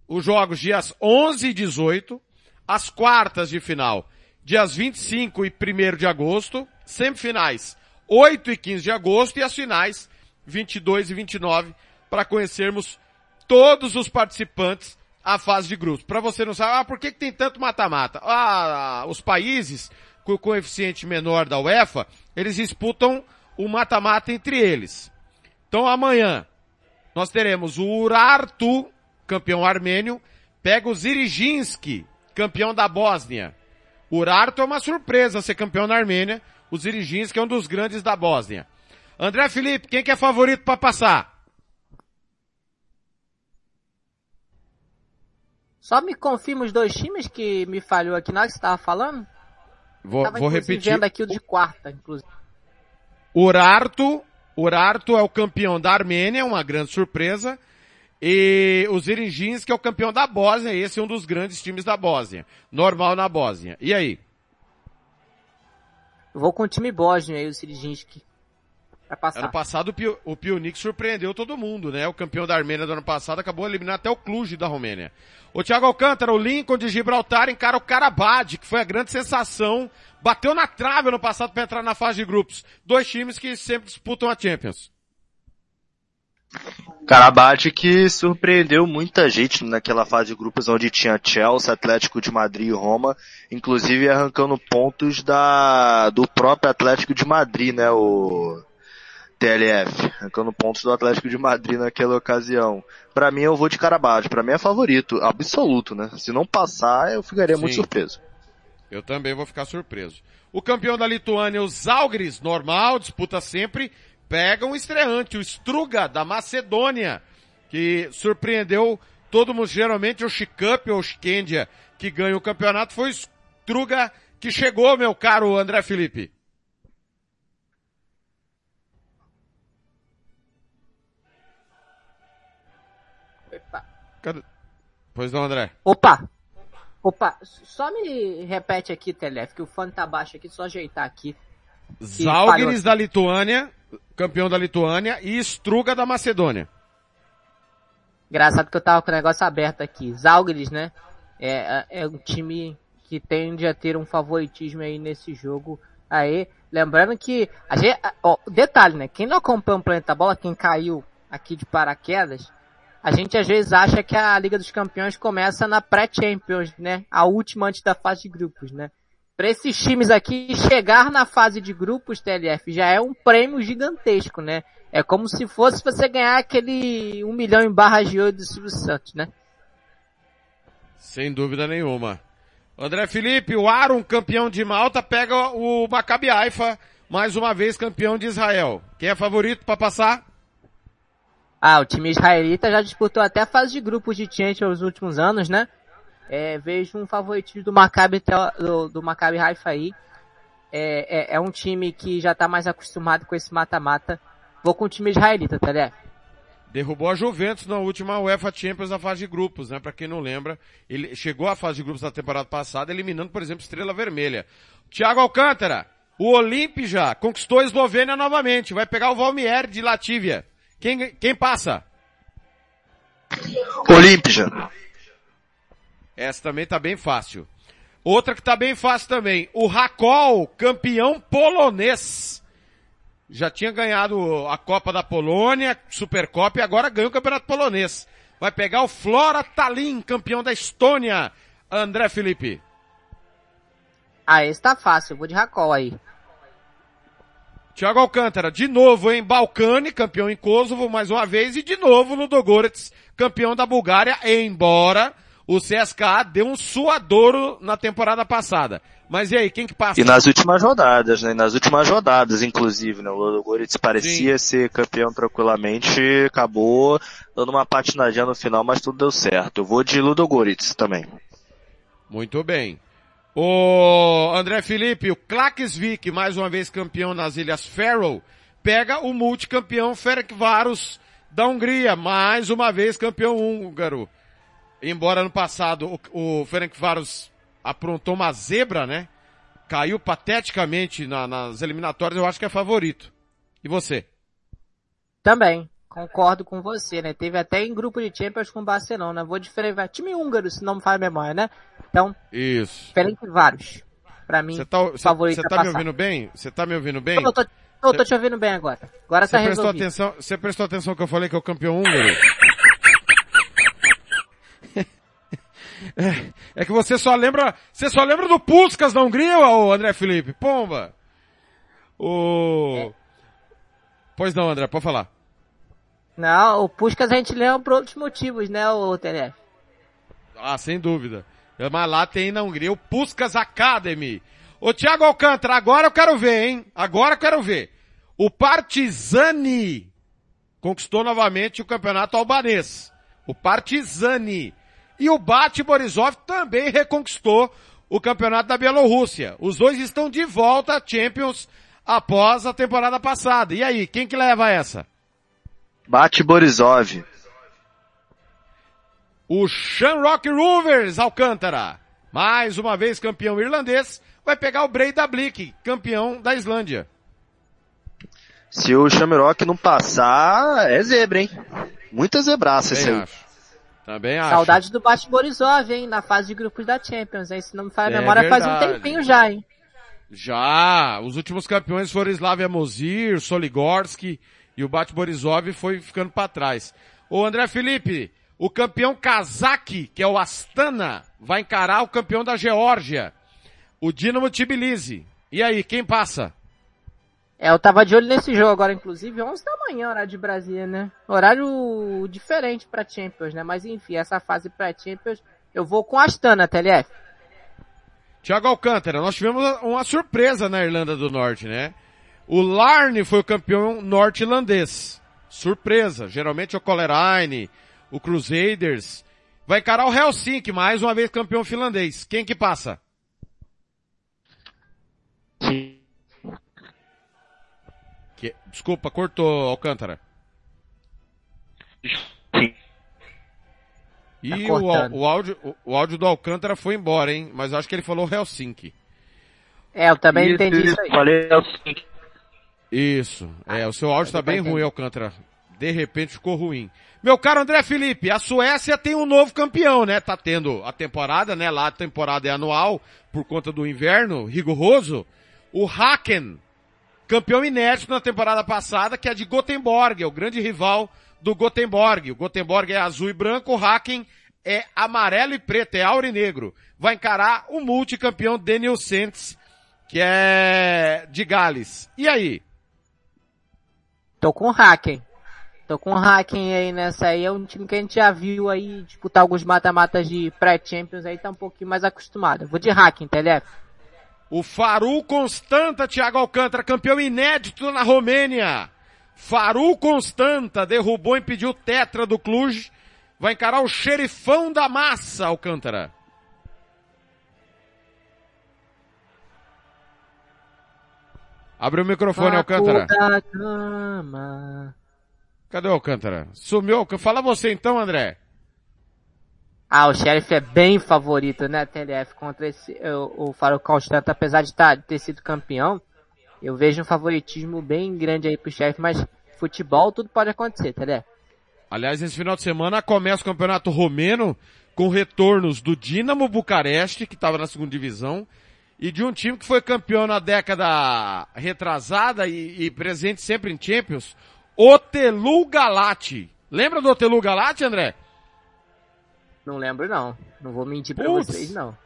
os jogos dias 11 e 18, as quartas de final dias 25 e 1 de agosto, semifinais 8 e 15 de agosto e as finais 22 e 29 para conhecermos todos os participantes à fase de grupos. Para você não saber, ah, por que, que tem tanto mata-mata? Ah, os países com o coeficiente menor da UEFA, eles disputam o mata-mata entre eles. Então amanhã nós teremos o Urartu, campeão armênio, pega o Ziriginski, campeão da Bósnia. O Urartu é uma surpresa ser campeão na Armênia, o Ziriginski é um dos grandes da Bósnia. André Felipe, quem que é favorito para passar? Só me confirma os dois times que me falhou aqui na hora que você estava falando? Vou, vou repetir. vendo aqui o de quarta, inclusive. Urartu, Urartu é o campeão da Armênia, uma grande surpresa. E o Zirinjins, que é o campeão da Bósnia, esse é um dos grandes times da Bósnia. Normal na Bósnia. E aí? Vou com o time bósnio aí, o Zirinjinski. Vai passar. Ano passado o, Pio, o Pionik surpreendeu todo mundo, né? O campeão da Armênia do ano passado acabou eliminando até o Cluj da Romênia. O Thiago Alcântara, o Lincoln de Gibraltar encara o Karabad, que foi a grande sensação. Bateu na trave ano passado para entrar na fase de grupos. Dois times que sempre disputam a Champions. Karabad que surpreendeu muita gente naquela fase de grupos onde tinha Chelsea, Atlético de Madrid e Roma, inclusive arrancando pontos da, do próprio Atlético de Madrid, né, o, TLF, arrancando pontos do Atlético de Madrid naquela ocasião. Para mim eu vou de Carabate, para mim é favorito, absoluto, né? Se não passar, eu ficaria Sim. muito surpreso. Eu também vou ficar surpreso. O campeão da Lituânia, o Zalgris, normal, disputa sempre, pega um estreante, o Struga da Macedônia, que surpreendeu todo mundo, geralmente o Shikup ou o Skendia que ganha o campeonato, foi o Struga que chegou, meu caro André Felipe. Cadê? Pois não, André. Opa! Opa, só me repete aqui, Telef, que o fone tá baixo aqui, só ajeitar aqui. Zalgiris da Lituânia, campeão da Lituânia, e Struga da Macedônia. Engraçado que eu tava com o negócio aberto aqui. Zalgiris, né? É, é, é um time que que tende a ter um favoritismo aí nesse jogo aí. Lembrando que, a gente, ó, detalhe, né? Quem não acompanha o Planeta Bola, quem caiu aqui de paraquedas, a gente às vezes acha que a Liga dos Campeões começa na pré-Champions, né? A última antes da fase de grupos, né? Para esses times aqui, chegar na fase de grupos, TLF, já é um prêmio gigantesco, né? É como se fosse você ganhar aquele um milhão em barras de ouro do Silvio Santos, né? Sem dúvida nenhuma. André Felipe, o Aron, campeão de Malta, pega o Maccabi Haifa, mais uma vez campeão de Israel. Quem é favorito para passar? Ah, o time israelita já disputou até a fase de grupos de Champions nos últimos anos, né? É, vejo um favoritismo do Maccabi, do, do Maccabi Haifa aí. É, é, é, um time que já tá mais acostumado com esse mata-mata. Vou com o time israelita, tá ligado? Derrubou a Juventus na última UEFA Champions na fase de grupos, né? Pra quem não lembra, ele chegou à fase de grupos da temporada passada, eliminando, por exemplo, Estrela Vermelha. Thiago Alcântara, o Olimpia já conquistou a Eslovênia novamente, vai pegar o Valmier de Latívia. Quem, quem passa? Olímpia. Essa também tá bem fácil. Outra que tá bem fácil também. O Rakol, campeão polonês. Já tinha ganhado a Copa da Polônia, Supercopa e agora ganhou o Campeonato Polonês. Vai pegar o Flora Tallinn, campeão da Estônia. André Felipe. Ah, esse tá fácil. Eu vou de Rakol aí. Thiago Alcântara, de novo em Balcani, campeão em Kosovo mais uma vez, e de novo Ludogorets, campeão da Bulgária, embora o CSKA deu um suadouro na temporada passada. Mas e aí, quem que passa? E nas últimas rodadas, né? Nas últimas rodadas, inclusive, né? O Ludogorets parecia Sim. ser campeão tranquilamente, acabou dando uma patinadinha no final, mas tudo deu certo. Eu vou de Ludogorets também. Muito bem. O André Felipe, o Klaksvik, mais uma vez campeão nas Ilhas Faroe, pega o multicampeão Ferencváros da Hungria, mais uma vez campeão húngaro. Embora no passado o, o Ferencváros aprontou uma zebra, né? Caiu pateticamente na, nas eliminatórias, eu acho que é favorito. E você? Também. Concordo com você, né? Teve até em grupo de Champions com o Barcelona. Vou diferenciar. Time húngaro, se não me falha a memória, né? Então. Isso. Diferente vários. Pra mim, cê tá, favorito Você tá me ouvindo bem? Você tá me ouvindo bem? Eu tô, tô, cê, tô te ouvindo bem agora. Agora tá prestou atenção Você prestou atenção que eu falei que é o campeão húngaro? é, é que você só lembra, você só lembra do Puskas da Hungria, o André Felipe? Pomba! O... É. Pois não, André, pode falar. Não, o Puskas a gente lembra por outros motivos, né, o TNF? Ah, sem dúvida. Mas lá tem na Hungria o Puskas Academy. Ô Thiago Alcântara, agora eu quero ver, hein? Agora eu quero ver. O Partizani conquistou novamente o campeonato albanês. O Partizani. E o Bate Borisov também reconquistou o campeonato da Bielorrússia. Os dois estão de volta à Champions após a temporada passada. E aí, quem que leva essa? Bate Borisov. O Shamrock Rovers Alcântara, mais uma vez campeão irlandês, vai pegar o Breda Blick, campeão da Islândia. Se o Shamrock não passar, é zebra, hein? Muita zebraça esse aí. Acho. Também acho. Saudade do Bate Borisov, hein? Na fase de grupos da Champions, hein? Se não me falha a é memória, verdade. faz um tempinho já, hein? Já! Os últimos campeões foram Slavia Mozir, Soligorski, e o Bate Borisov foi ficando para trás. O André Felipe, o campeão Kazakh, que é o Astana, vai encarar o campeão da Geórgia, o Dinamo Tbilisi. E aí, quem passa? É, eu tava de olho nesse jogo agora, inclusive, 11 da manhã, horário de Brasília, né? Horário diferente para Champions, né? Mas enfim, essa fase pré-Champions, eu vou com Astana, TLF. Tiago Alcântara, nós tivemos uma surpresa na Irlanda do Norte, né? O Larne foi o campeão norte-irlandês. Surpresa. Geralmente é o Coleraine, o Crusaders. Vai encarar o Helsinki, mais uma vez campeão finlandês. Quem que passa? Que... Desculpa, cortou Alcântara. E tá o, o, áudio, o, o, áudio do Alcântara foi embora, hein? Mas eu acho que ele falou Helsinki. É, eu também entendi isso aí. Falei Helsinki. Isso. É, o seu áudio está bem ruim, Alcântara. de repente ficou ruim. Meu caro André Felipe, a Suécia tem um novo campeão, né? Tá tendo a temporada, né? Lá a temporada é anual, por conta do inverno rigoroso. O Haken, campeão inédito na temporada passada, que é de Gothenburg, é o grande rival do Gothenburg. O Gothenburg é azul e branco, o Haken é amarelo e preto, é aurinegro. Vai encarar o multicampeão Daniel Sentes, que é de Gales. E aí? Tô com o Hacken. Tô com o Hacken aí nessa aí. É um time que a gente já viu aí disputar alguns mata-matas de pré-champions aí, tá um pouquinho mais acostumado. Vou de Hacken, TLF. O Faru Constanta, Thiago Alcântara, campeão inédito na Romênia. Faru Constanta derrubou e impediu o tetra do Cluj. Vai encarar o xerifão da massa, Alcântara. Abre o microfone, Alcântara. Cadê o Alcântara? Sumiu? Fala você então, André. Ah, o Sheriff é bem favorito, né, TLF, contra esse, o, o Faro Constante, apesar de, tá, ter sido campeão. Eu vejo um favoritismo bem grande aí pro Sheriff, mas futebol tudo pode acontecer, TLF. Aliás, esse final de semana começa o campeonato romeno com retornos do Dinamo Bucareste, que estava na segunda divisão, e de um time que foi campeão na década retrasada e, e presente sempre em Champions, Otelu Galati. Lembra do Otelu Galati, André? Não lembro não. Não vou mentir Putz. vocês não.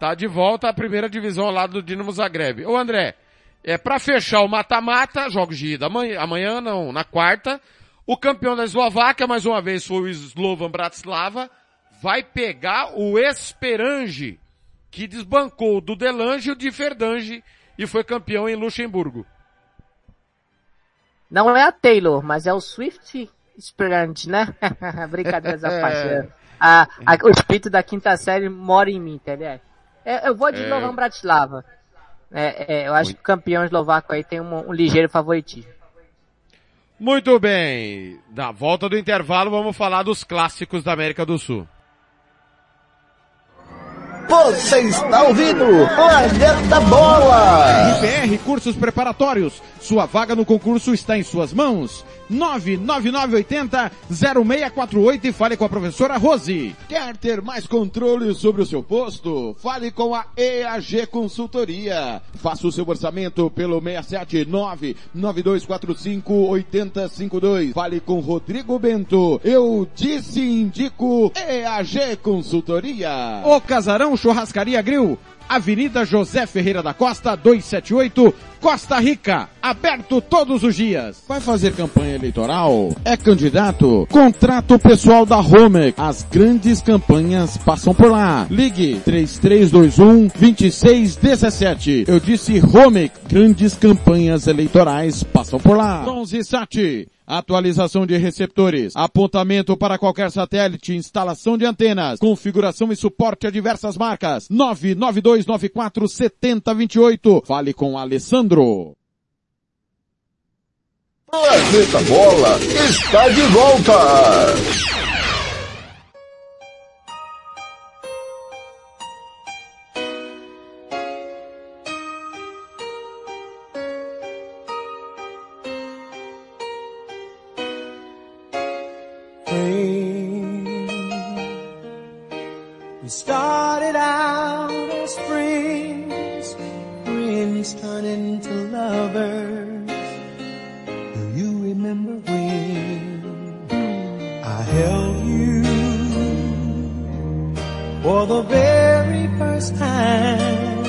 Tá de volta à primeira divisão ao lado do Dinamo Zagreb. Ô André, é para fechar o mata-mata, jogos de ida amanhã, amanhã não, na quarta, o campeão da Eslováquia, mais uma vez foi o Slovan Bratislava, vai pegar o Esperange, que desbancou do Delange e o de Verdange e foi campeão em Luxemburgo. Não é a Taylor, mas é o Swift Spirit, né? <laughs> Brincadeiras à É. parte. A, a- o espírito da quinta série mora em mim, entendeu? É, eu vou de É. Slovan Bratislava. É, é, eu acho que o campeão eslovaco aí tem um, um ligeiro favoritismo. Muito bem. Na volta do intervalo vamos falar dos clássicos da América do Sul. Você está ouvindo Planeta Bola! IPR Cursos Preparatórios. Sua vaga no concurso está em suas mãos. 99980-0648 e fale com a professora Rose. Quer ter mais controle sobre o seu posto? Fale com a EAG Consultoria. Faça o seu orçamento pelo 679-9245-8052. Fale com Rodrigo Bento. Eu disse e indico EAG Consultoria. O Casarão Churrascaria Grill. Avenida José Ferreira da Costa, 278, Costa Rica. Aberto todos os dias. Vai fazer campanha eleitoral? É candidato? Contrato pessoal da Home. As grandes campanhas passam por lá. Ligue 3321 2617. Eu disse Home. Grandes campanhas eleitorais passam por lá. 11 Sat. Atualização de receptores, apontamento para qualquer satélite, instalação de antenas, configuração e suporte a diversas marcas. 99294 7028. Fale com Alessandro. Planeta Bola está de volta! We started out for the very first time?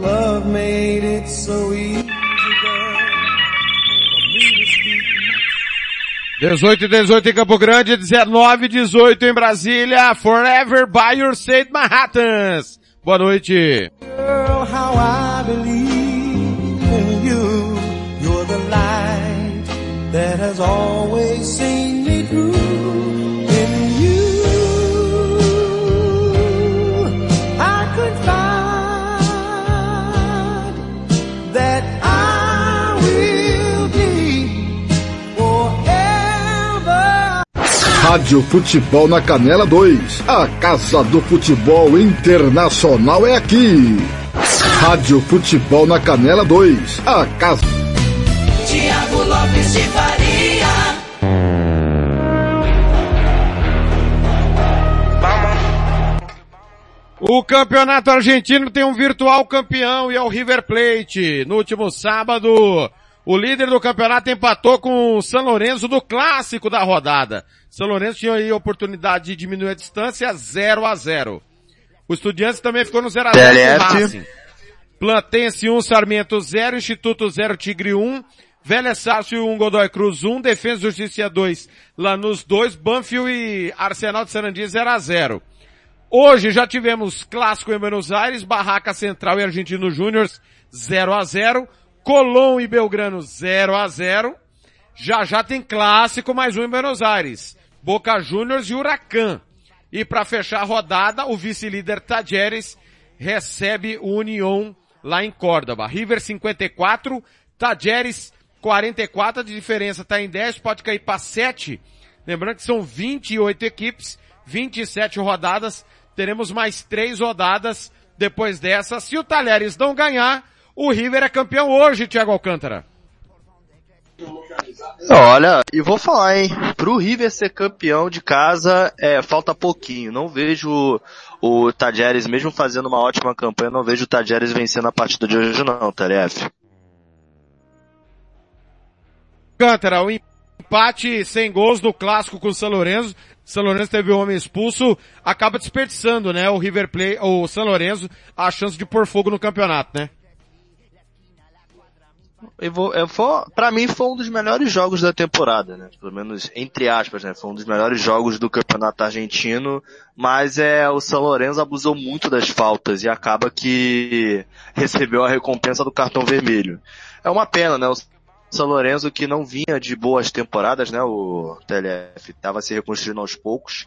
Love made it so easy, girl, for me to speak 18 e 18 em Campo Grande, 19 e 18 em Brasília. Forever by your side Manhattans. Boa noite. Girl, Rádio Futebol na Canela 2. A Casa do Futebol Internacional é aqui. Rádio Futebol na Canela 2. A Casa. Tiago Lopes de Faria. O campeonato argentino tem um virtual campeão e é o River Plate. No último sábado o líder do campeonato empatou com o São Lourenço do clássico da rodada. São Lourenço tinha aí a oportunidade de diminuir a distância 0 a 0. O Estudiantes também ficou no 0 a 0 com o. Racing. Plantense 1, Sarmiento 0, Instituto 0, Tigre 1, Velha Sácio 1, Godoy Cruz 1, Defesa e Justiça 2, Lanús 2, Banfield e Arsenal de Sarandi 0 a 0. Hoje já tivemos clássico em Buenos Aires, Barraca Central e Argentino Júnior 0 a 0, Colón e Belgrano 0 a 0. Já já tem clássico mais um em Buenos Aires, Boca Juniors e Huracan. E para fechar a rodada, o vice-líder Tajeres recebe o União lá em Córdoba. River 54, Tajeres 44, a diferença está em 10, pode cair para 7. Lembrando que são 28 equipes, 27 rodadas, teremos mais 3 rodadas depois dessa. Se o Talheres não ganhar, o River é campeão hoje, Thiago Alcântara. Olha, e vou falar, hein? Pro River ser campeão de casa, é, falta pouquinho. Não vejo o, Tajeres, mesmo fazendo uma ótima campanha, não vejo o Tajeres vencendo a partida de hoje não, TLF. Alcântara, o empate sem gols do clássico com o São Lourenço. São Lourenço teve o homem expulso, acaba desperdiçando, né, o River Play, o São Lourenço, a chance de pôr fogo no campeonato, né? Vou, pra mim foi um dos melhores jogos da temporada, né? Pelo menos, entre aspas, né? Foi um dos melhores jogos do campeonato argentino, mas é, o São Lourenço abusou muito das faltas e acaba que recebeu a recompensa do cartão vermelho. É uma pena, né? O São Lourenço que não vinha de boas temporadas, né? O TLF estava se reconstruindo aos poucos.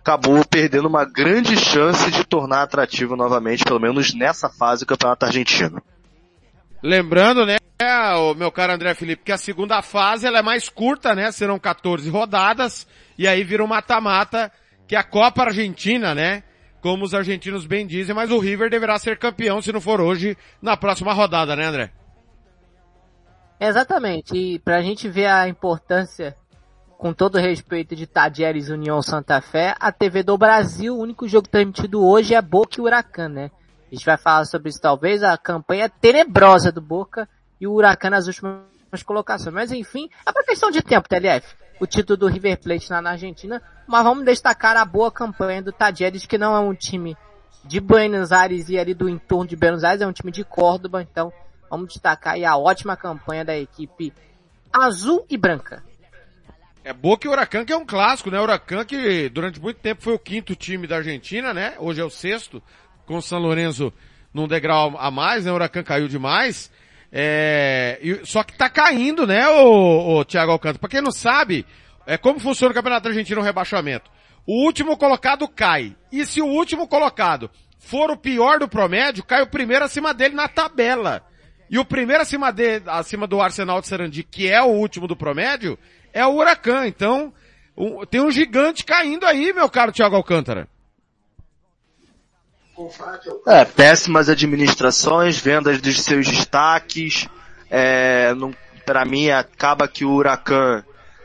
Acabou perdendo uma grande chance de tornar atrativo novamente, pelo menos nessa fase do campeonato argentino. Lembrando, né, o meu caro André Felipe, que a segunda fase ela é mais curta, né? Serão 14 rodadas e aí vira um mata-mata, que é a Copa Argentina, né? Como os argentinos bem dizem, mas o River deverá ser campeão se não for hoje, na próxima rodada, né, André? Exatamente. E pra gente ver a importância, com todo respeito, de Tajeres União Santa Fé, a TV do Brasil, o único jogo transmitido hoje é Boca e Huracan, né? A gente vai falar sobre isso talvez, a campanha tenebrosa do Boca e o Huracan nas últimas colocações. Mas enfim, é uma questão de tempo, TLF. O título do River Plate lá na Argentina, mas vamos destacar a boa campanha do Tajeres, que não é um time de Buenos Aires e ali do entorno de Buenos Aires, é um time de Córdoba, então vamos destacar aí a ótima campanha da equipe azul e branca. É Boca e Huracan que é um clássico, né? O Huracan que durante muito tempo foi o quinto time da Argentina, né? Hoje é o sexto, com o São Lourenço num degrau a mais, né? O Huracan caiu demais. É, e- só que tá caindo, né, o, o Thiago Alcântara? Pra quem não sabe, é como funciona o Campeonato Argentino no rebaixamento. O último colocado cai. E se o último colocado for o pior do promédio, cai o primeiro acima dele na tabela. E o primeiro acima, de, acima do Arsenal de Sarandi, que é o último do promédio, é o Huracan. Então, um- tem um gigante caindo aí, meu caro Thiago Alcântara. É, péssimas administrações, vendas dos seus destaques, é, pra mim acaba que o Huracan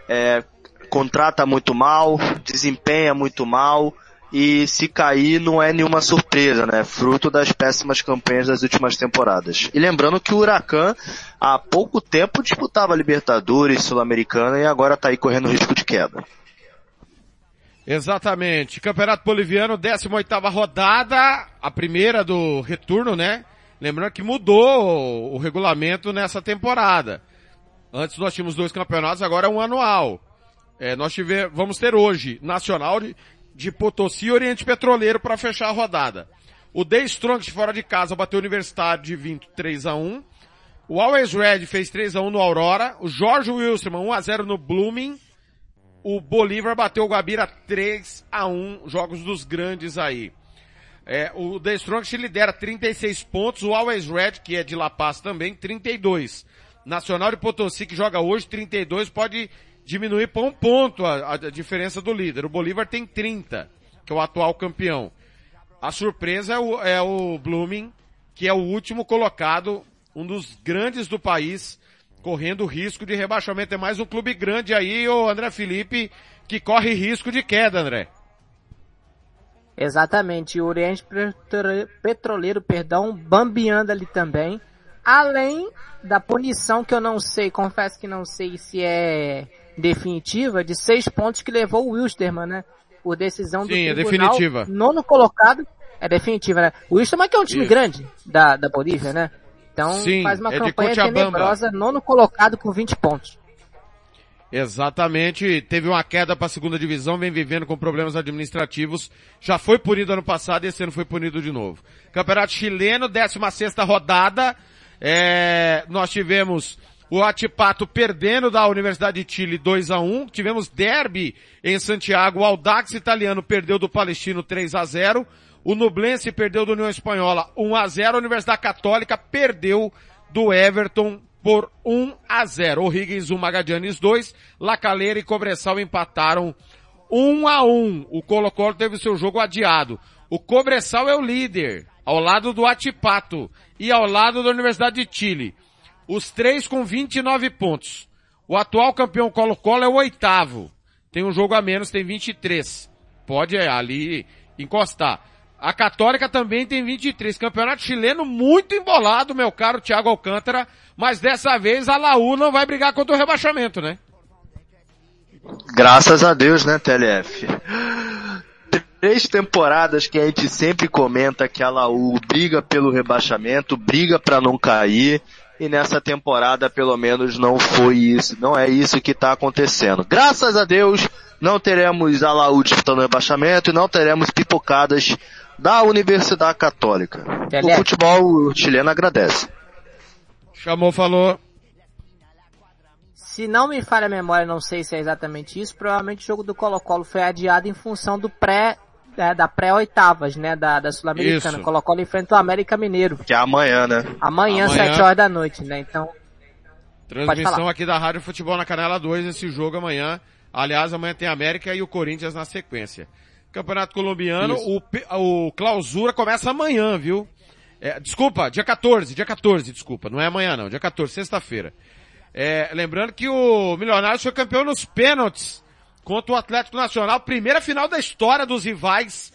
é, contrata muito mal, desempenha muito mal, e se cair não é nenhuma surpresa, né? Fruto das péssimas campanhas das últimas temporadas. E lembrando que o Huracan há pouco tempo disputava Libertadores, Sul-Americana e agora tá aí correndo risco de queda. Exatamente. Campeonato Boliviano, 18ª rodada, a primeira do retorno, né? Lembrando que mudou o regulamento nessa temporada. Antes nós tínhamos dois campeonatos, agora é um anual. É, nós tive, vamos ter hoje Nacional de, de Potosí e Oriente Petroleiro para fechar a rodada. O The Strongest fora de casa bateu o Universitário de 23 a 1. O Always Red fez 3 a 1 no Aurora. O Jorge Wilson 1 a 0 no Blooming o Bolívar bateu o Guabira 3 a 1 jogos dos grandes aí. É, o The Strongest lidera 36 pontos, o Always Red, que é de La Paz também, 32. Nacional de Potosí, que joga hoje, 32, pode diminuir para um ponto a, a diferença do líder. O Bolívar tem 30, que é o atual campeão. A surpresa é o, é o Blooming, que é o último colocado, um dos grandes do país, correndo risco de rebaixamento. É mais um clube grande aí, o André Felipe, que corre risco de queda, André. Exatamente, o Oriente Petro- Petroleiro, perdão, bambeando ali também. Além da punição que eu não sei, confesso que não sei se é definitiva, de seis pontos que levou o Wilstermann, né? Por decisão do Sim, é definitiva. Nono colocado, é definitiva, né? O Wilstermann que é um time Isso. grande da, da Bolívia, né? Então Sim, faz uma é campanha Cochabamba. tenebrosa, nono colocado com 20 pontos. Exatamente, teve uma queda para a segunda divisão, vem vivendo com problemas administrativos, já foi punido ano passado e esse ano foi punido de novo. Campeonato chileno, 16 rodada, é, nós tivemos o Atipato perdendo da Universidade de Chile 2 a 1 tivemos derby em Santiago, o Audax italiano perdeu do Palestino 3 a 0 o Nublense perdeu do União Espanhola 1 a 0 a Universidade Católica perdeu do Everton por 1 a 0. O Higgins 1, Magadianes 2, Lacaleira e Cobressal empataram 1 a 1. O Colo-Colo teve seu jogo adiado. O Cobressal é o líder, ao lado do Atipato e ao lado da Universidade de Chile. Os três com 29 pontos. O atual campeão Colo-Colo é o oitavo. Tem um jogo a menos, tem 23. Pode é, ali encostar. A Católica também tem 23. Campeonato chileno muito embolado, meu caro Thiago Alcântara. Mas dessa vez a Laú não vai brigar contra o rebaixamento, né? Graças a Deus, né, TLF? Três temporadas que a gente sempre comenta que a Laú briga pelo rebaixamento, briga para não cair, e nessa temporada pelo menos não foi isso, não é isso que está acontecendo. Graças a Deus, não teremos a Laú disputando o rebaixamento e não teremos pipocadas da Universidade Católica. O TLF. futebol chileno agradece. Chamou, falou. Se não me falha a memória, não sei se é exatamente isso, provavelmente o jogo do Colo-Colo foi adiado em função do pré, é, da pré-oitavas, né, da, da Sul-Americana. Colo-Colo enfrenta o América Mineiro. Que é amanhã, né? Amanhã, Amanhã. 7 horas da noite, né, então... Transmissão aqui da Rádio Futebol na Canela 2, esse jogo amanhã. Aliás, amanhã tem América e o Corinthians na sequência. Campeonato Colombiano, o, o clausura começa amanhã, viu? É, desculpa, dia 14, dia 14, desculpa, não é amanhã não, dia 14, sexta-feira. É, lembrando que o Milionários foi campeão nos pênaltis contra o Atlético Nacional, primeira final da história dos rivais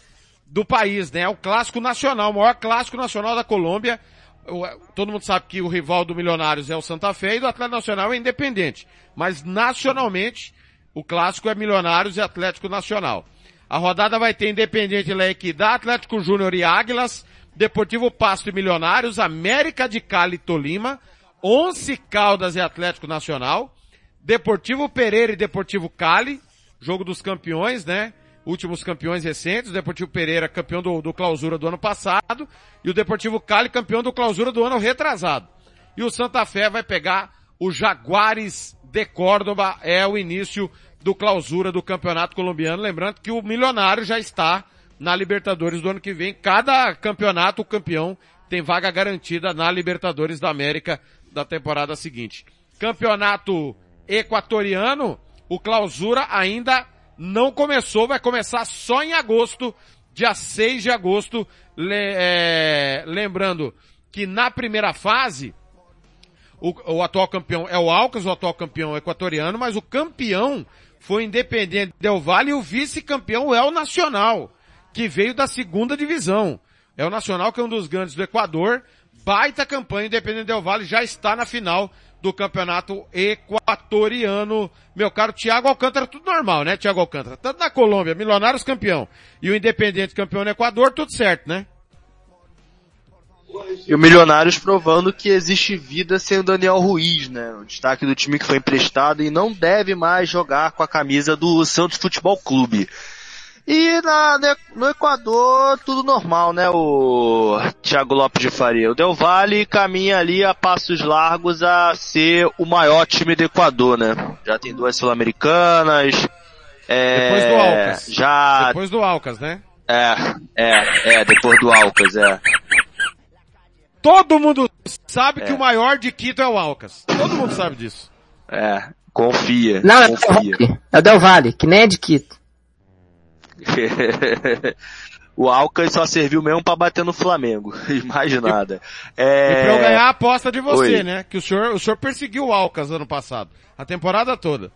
do país, né? O clássico nacional, o maior clássico nacional da Colômbia. O- Todo mundo sabe que o rival do Milionários é o Santa Fé e do Atlético Nacional é Independente. Mas nacionalmente, o clássico é Milionários e Atlético Nacional. A rodada vai ter Independente La Equidad, Atlético Júnior e Águilas, Deportivo Pasto e Milionários, América de Cali e Tolima, Once Caldas e Atlético Nacional, Deportivo Pereira e Deportivo Cali, jogo dos campeões, né? Últimos campeões recentes, o Deportivo Pereira campeão do, do clausura do ano passado, e o Deportivo Cali campeão do clausura do ano retrasado. E o Santa Fé vai pegar o Jaguares de Córdoba, é o início do clausura do campeonato colombiano. Lembrando que o Milionário já está na Libertadores do ano que vem. Cada campeonato, o campeão tem vaga garantida na Libertadores da América da temporada seguinte. Campeonato equatoriano, o clausura ainda não começou, vai começar só em agosto, dia 6 de agosto. Le- é, lembrando que na primeira fase, o, o atual campeão é o Alcas, o atual campeão equatoriano, mas o campeão foi Independente Del Valle e o vice-campeão é o Nacional, que veio da segunda divisão. É o Nacional que é um dos grandes do Equador, baita campanha, Independente Del Valle já está na final do campeonato equatoriano. Meu caro Thiago Alcântara, tudo normal, né, Thiago Alcântara? Tanto na Colômbia, Milionários campeão, e o Independente campeão no Equador, tudo certo, né? E o Milionários provando que existe vida sem o Daniel Ruiz, né? O destaque do time que foi emprestado e não deve mais jogar com a camisa do Santos Futebol Clube. E na, no Equador, tudo normal, né? O Thiago Lopes de Faria. O Del Valle caminha ali a passos largos a ser o maior time do Equador, né? Já tem duas Sul-Americanas. É, Depois do Alcas. Já, Depois do Alcas, né? é, é, é, depois do Alcas, é. Todo mundo sabe que É. o maior de Quito é o Alcas. Todo mundo sabe disso. É, confia. Não, é o confia. Del Valle, é o Del Valle, que nem é de Quito. <laughs> o Alcas só serviu mesmo pra bater no Flamengo. <laughs> E mais nada. E É... pra eu ganhar a aposta de você, Oi. né? Que o senhor, o senhor perseguiu o Alcas ano passado. A temporada toda.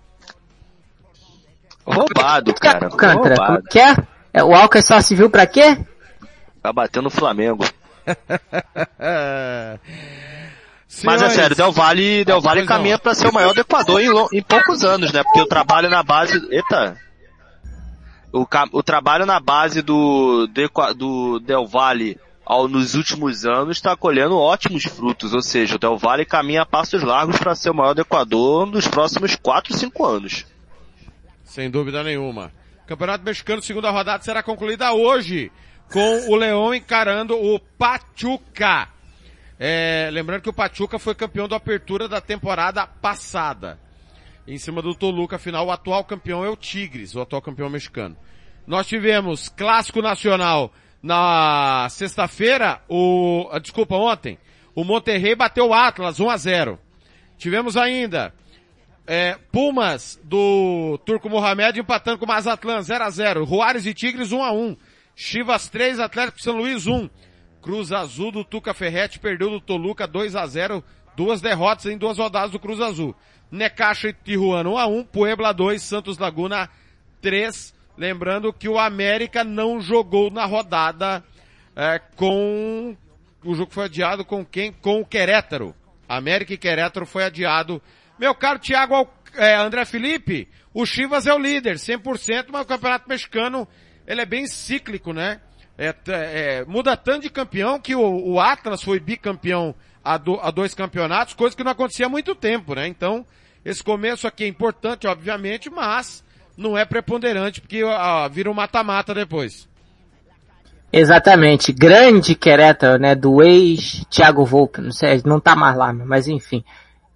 Roubado, cara. Como Roubado. que é? O Alca só se viu pra quê? Tá batendo o Flamengo. Mas é sério, Del Valle, Del Valle caminha pra ser o maior do Equador em, em poucos anos, né? Porque o trabalho na base, eita, o, o trabalho na base do, do, do Del Valle ao, nos últimos anos está colhendo ótimos frutos, ou seja, o Del Valle caminha a passos largos para ser o maior do Equador nos próximos 4, 5 anos. Sem dúvida nenhuma. Campeonato Mexicano, segunda rodada, será concluída hoje, com o Leão encarando o Pachuca. É, lembrando que o Pachuca foi campeão da apertura da temporada passada. Em cima do Toluca, afinal, o atual campeão é o Tigres, o atual campeão mexicano. Nós tivemos clássico nacional na sexta-feira, o, ah, desculpa, ontem. O Monterrey bateu o Atlas 1 a 0. Tivemos ainda é, Pumas do Turco Mohamed empatando com o Mazatlan 0 a 0. Juárez e Tigres 1 a 1. Chivas 3, Atlético São Luís 1. Cruz Azul do Tuca Ferretti perdeu do Toluca 2 a 0. Duas derrotas em duas rodadas do Cruz Azul. Necaxa e Tijuana 1 a 1. Puebla 2, Santos Laguna 3. Lembrando que o América não jogou na rodada é, com o jogo foi adiado com quem? Com o Querétaro. América e Querétaro foi adiado. Meu caro Thiago é, André Felipe, o Chivas é o líder, 100%, mas o Campeonato Mexicano, ele é bem cíclico, né? É, é, muda tanto de campeão que o, o Atlas foi bicampeão a, do- a dois campeonatos, coisa que não acontecia há muito tempo, né? Então, esse começo aqui é importante, obviamente, mas não é preponderante, porque ah, vira um mata-mata depois. Exatamente. Grande Querétaro, né? Do ex Thiago Volpe. Não sei, não tá mais lá, mas enfim.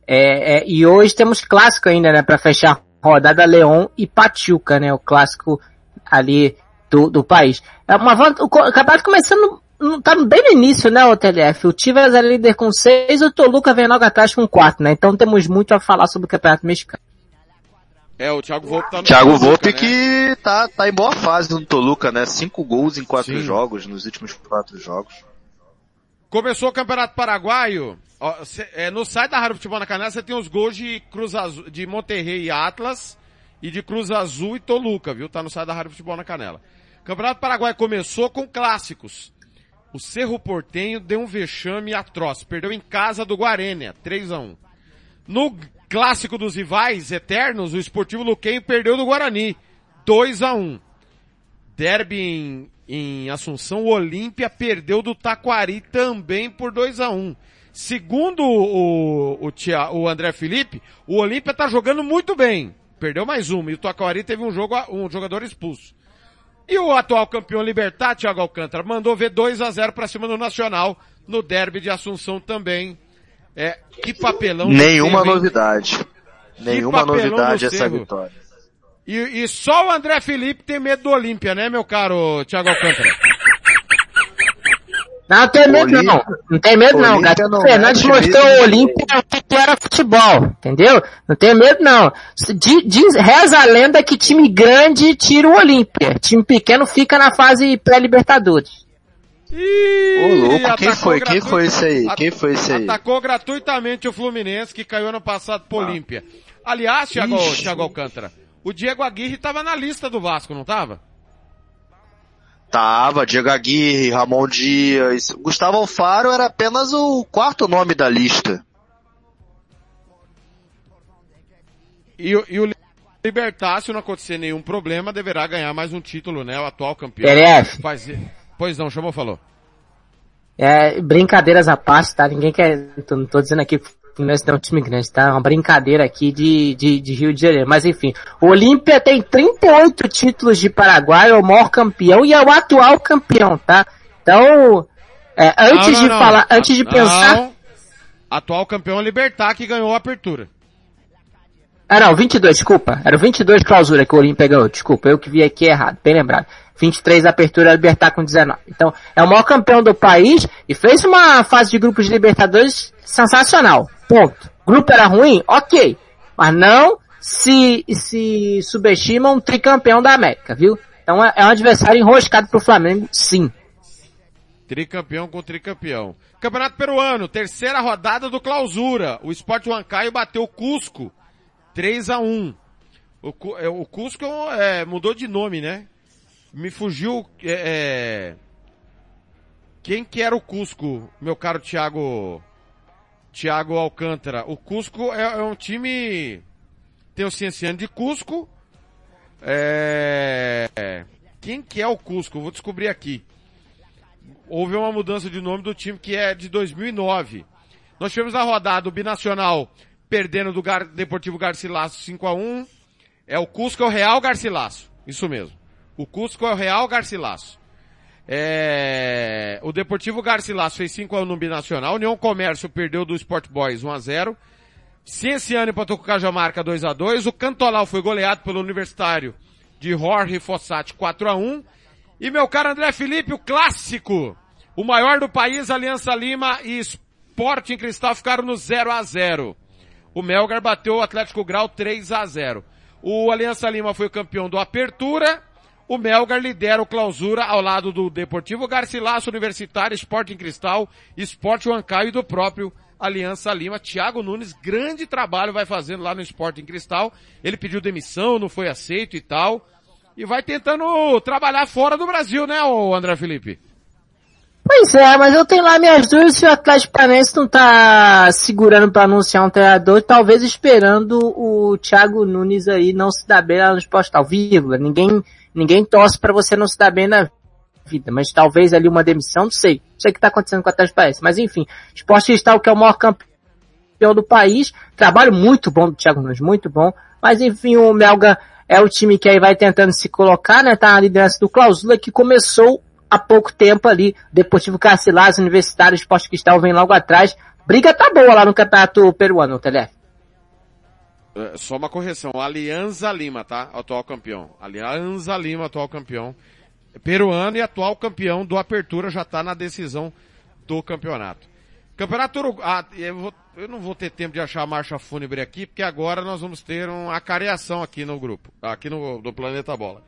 É, é, e hoje temos clássico ainda, né? Pra fechar rodada Leão e Pachuca, né? O clássico ali do, do país. É uma, o campeonato começando, não- tá bem no início, né, o TLF? O Tivas é líder com seis, o Toluca vem logo atrás com quatro, né? Então temos muito a falar sobre o campeonato mexicano. É, o Thiago Volpe tá no Thiago Toluca, Volpe né? que tá, tá em boa fase no Toluca, né? Cinco gols em quatro Sim. jogos, nos últimos quatro jogos. Começou o Campeonato Paraguaio. ó, cê- é, no site da Rádio Futebol na Canela você tem os gols de Cruz Azul, de Monterrey e Atlas e de Cruz Azul e Toluca, viu? Tá no site da Rádio Futebol na Canela. Campeonato Paraguaio começou com clássicos. O Cerro Portenho deu um vexame atroz. Perdeu em casa do Guarênia, 3 a 1 No clássico dos rivais eternos, o Esportivo Luquenho perdeu do Guarani, 2 a 1 Derby em, em Assunção, o Olímpia perdeu do Taquari também por 2 a 1 Segundo o, o, o André Felipe, o Olímpia tá jogando muito bem. Perdeu mais uma. E o Taquari teve um, jogo, um jogador expulso. E o atual campeão Libertar, Thiago Alcântara, mandou ver 2 a 0 para cima do Nacional no derby de Assunção também. É, que papelão. Nenhuma hein? novidade. Nenhuma novidade essa vitória. E, e só o André Felipe tem medo do Olímpia, né, meu caro Thiago Alcântara? Não tem medo Olímpia- não. Não tem medo não, Olímpia cara. não O Fernandes mete mostrou o Olímpia o que era futebol, entendeu? Não tem medo não. Diz, reza a lenda que time grande tira o Olímpia. Time pequeno fica na fase pré-libertadores. Ih, Ô louco, quem foi? Quem gratuito- foi esse aí? Quem foi esse aí? Atacou gratuitamente o Fluminense, que caiu ano passado pro Olímpia. Aliás, Thiago, Ixi. Thiago Alcântara, o Diego Aguirre tava na lista do Vasco, não tava? Tava, Diego Aguirre, Ramon Dias. Gustavo Alfaro era apenas o quarto nome da lista. E, o- e o Libertar, se não acontecer nenhum problema, deverá ganhar mais um título, né? O atual campeão. TLF. Faz... Pois não, chamou, falou. É, brincadeiras à parte, tá? Ninguém quer, não tô dizendo aqui que o Fluminense não é time grande, tá? É uma brincadeira aqui de, de, de Rio de Janeiro. Mas enfim, o Olímpia tem 38 títulos de Paraguai, é o maior campeão e é o atual campeão, tá? Então, é, antes Não, não, de não. falar, antes de pensar, Atual campeão é Libertar, que ganhou a apertura. Ah não, 22, desculpa. Era o 22 clausura que o Olímpia ganhou. Desculpa, eu que vi aqui errado, bem lembrado. 23 apertura Libertar com 19. Então, é o maior campeão do país e fez uma fase de grupos de Libertadores sensacional. Ponto. Grupo era ruim? Ok. Mas não se, se subestima um tricampeão da América, viu? Então é, é um adversário enroscado pro Flamengo, sim. Tricampeão com tricampeão. Campeonato Peruano, terceira rodada do clausura. O Sport Huancayo bateu o Cusco. 3 a 1 O, é, o Cusco é, mudou de nome, né? Me fugiu, é, é, quem que era o Cusco, meu caro Thiago, Thiago Alcântara? O Cusco é, é um time, tem o Cienciano de Cusco, é, quem que é o Cusco? Vou descobrir aqui. Houve uma mudança de nome do time que é de 2009. Nós tivemos a rodada o Binacional perdendo do Gar Deportivo Garcilaso 5 a 1 É o Cusco é o Real Garcilaso. Isso mesmo. O Cusco é o Real Garcilaso. É... O Deportivo Garcilaso fez 5 a 1 no Binacional. União Comércio perdeu do Sport Boys 1 a 0 Cienciano empatou com o Cajamarca 2 a 2 O Cantolau foi goleado pelo Universitário de Jorge Fossati 4 a 1 E meu caro André Felipe, o clássico. O maior do país, Aliança Lima e Sporting Cristal ficaram no 0 a 0 O Melgar bateu o Atlético Grau 3 a 0 O Aliança Lima foi campeão do Apertura. O Melgar lidera o clausura ao lado do Deportivo Garcilaso Universitário, Sporting Cristal, Sport Huancaio e do próprio Aliança Lima. Thiago Nunes, grande trabalho vai fazendo lá no Sporting Cristal. Ele pediu demissão, não foi aceito e tal. E vai tentando trabalhar fora do Brasil, né, André Felipe? Pois é, mas eu tenho lá minhas dúvidas se o Atlético Paranaense não tá segurando para anunciar um treinador, talvez esperando o Thiago Nunes aí não se dar bem lá no Esporte Tal, vírgula. Ninguém, ninguém torce para você não se dar bem na vida, mas talvez ali uma demissão, não sei. Não sei o que tá acontecendo com o Atlético Paranaense, mas enfim. Esporte Cristal, que é o maior campeão do país, trabalho muito bom do Thiago Nunes, muito bom, mas enfim, o Melga é o time que aí vai tentando se colocar, né, tá na liderança do Clausula, que começou há pouco tempo ali, Deportivo Carcilás, Universitário, Esporte Cristal vem logo atrás. Briga tá boa lá no campeonato peruano, Telé. É, Só uma correção, Alianza Lima, tá? Atual campeão. Alianza Lima, atual campeão. Peruano e atual campeão do Apertura já tá na decisão do campeonato. Campeonato Uruguai, ah, eu, vou- eu não vou ter tempo de achar a marcha fúnebre aqui, porque agora nós vamos ter uma acareação aqui no grupo, aqui no, no Planeta Bola.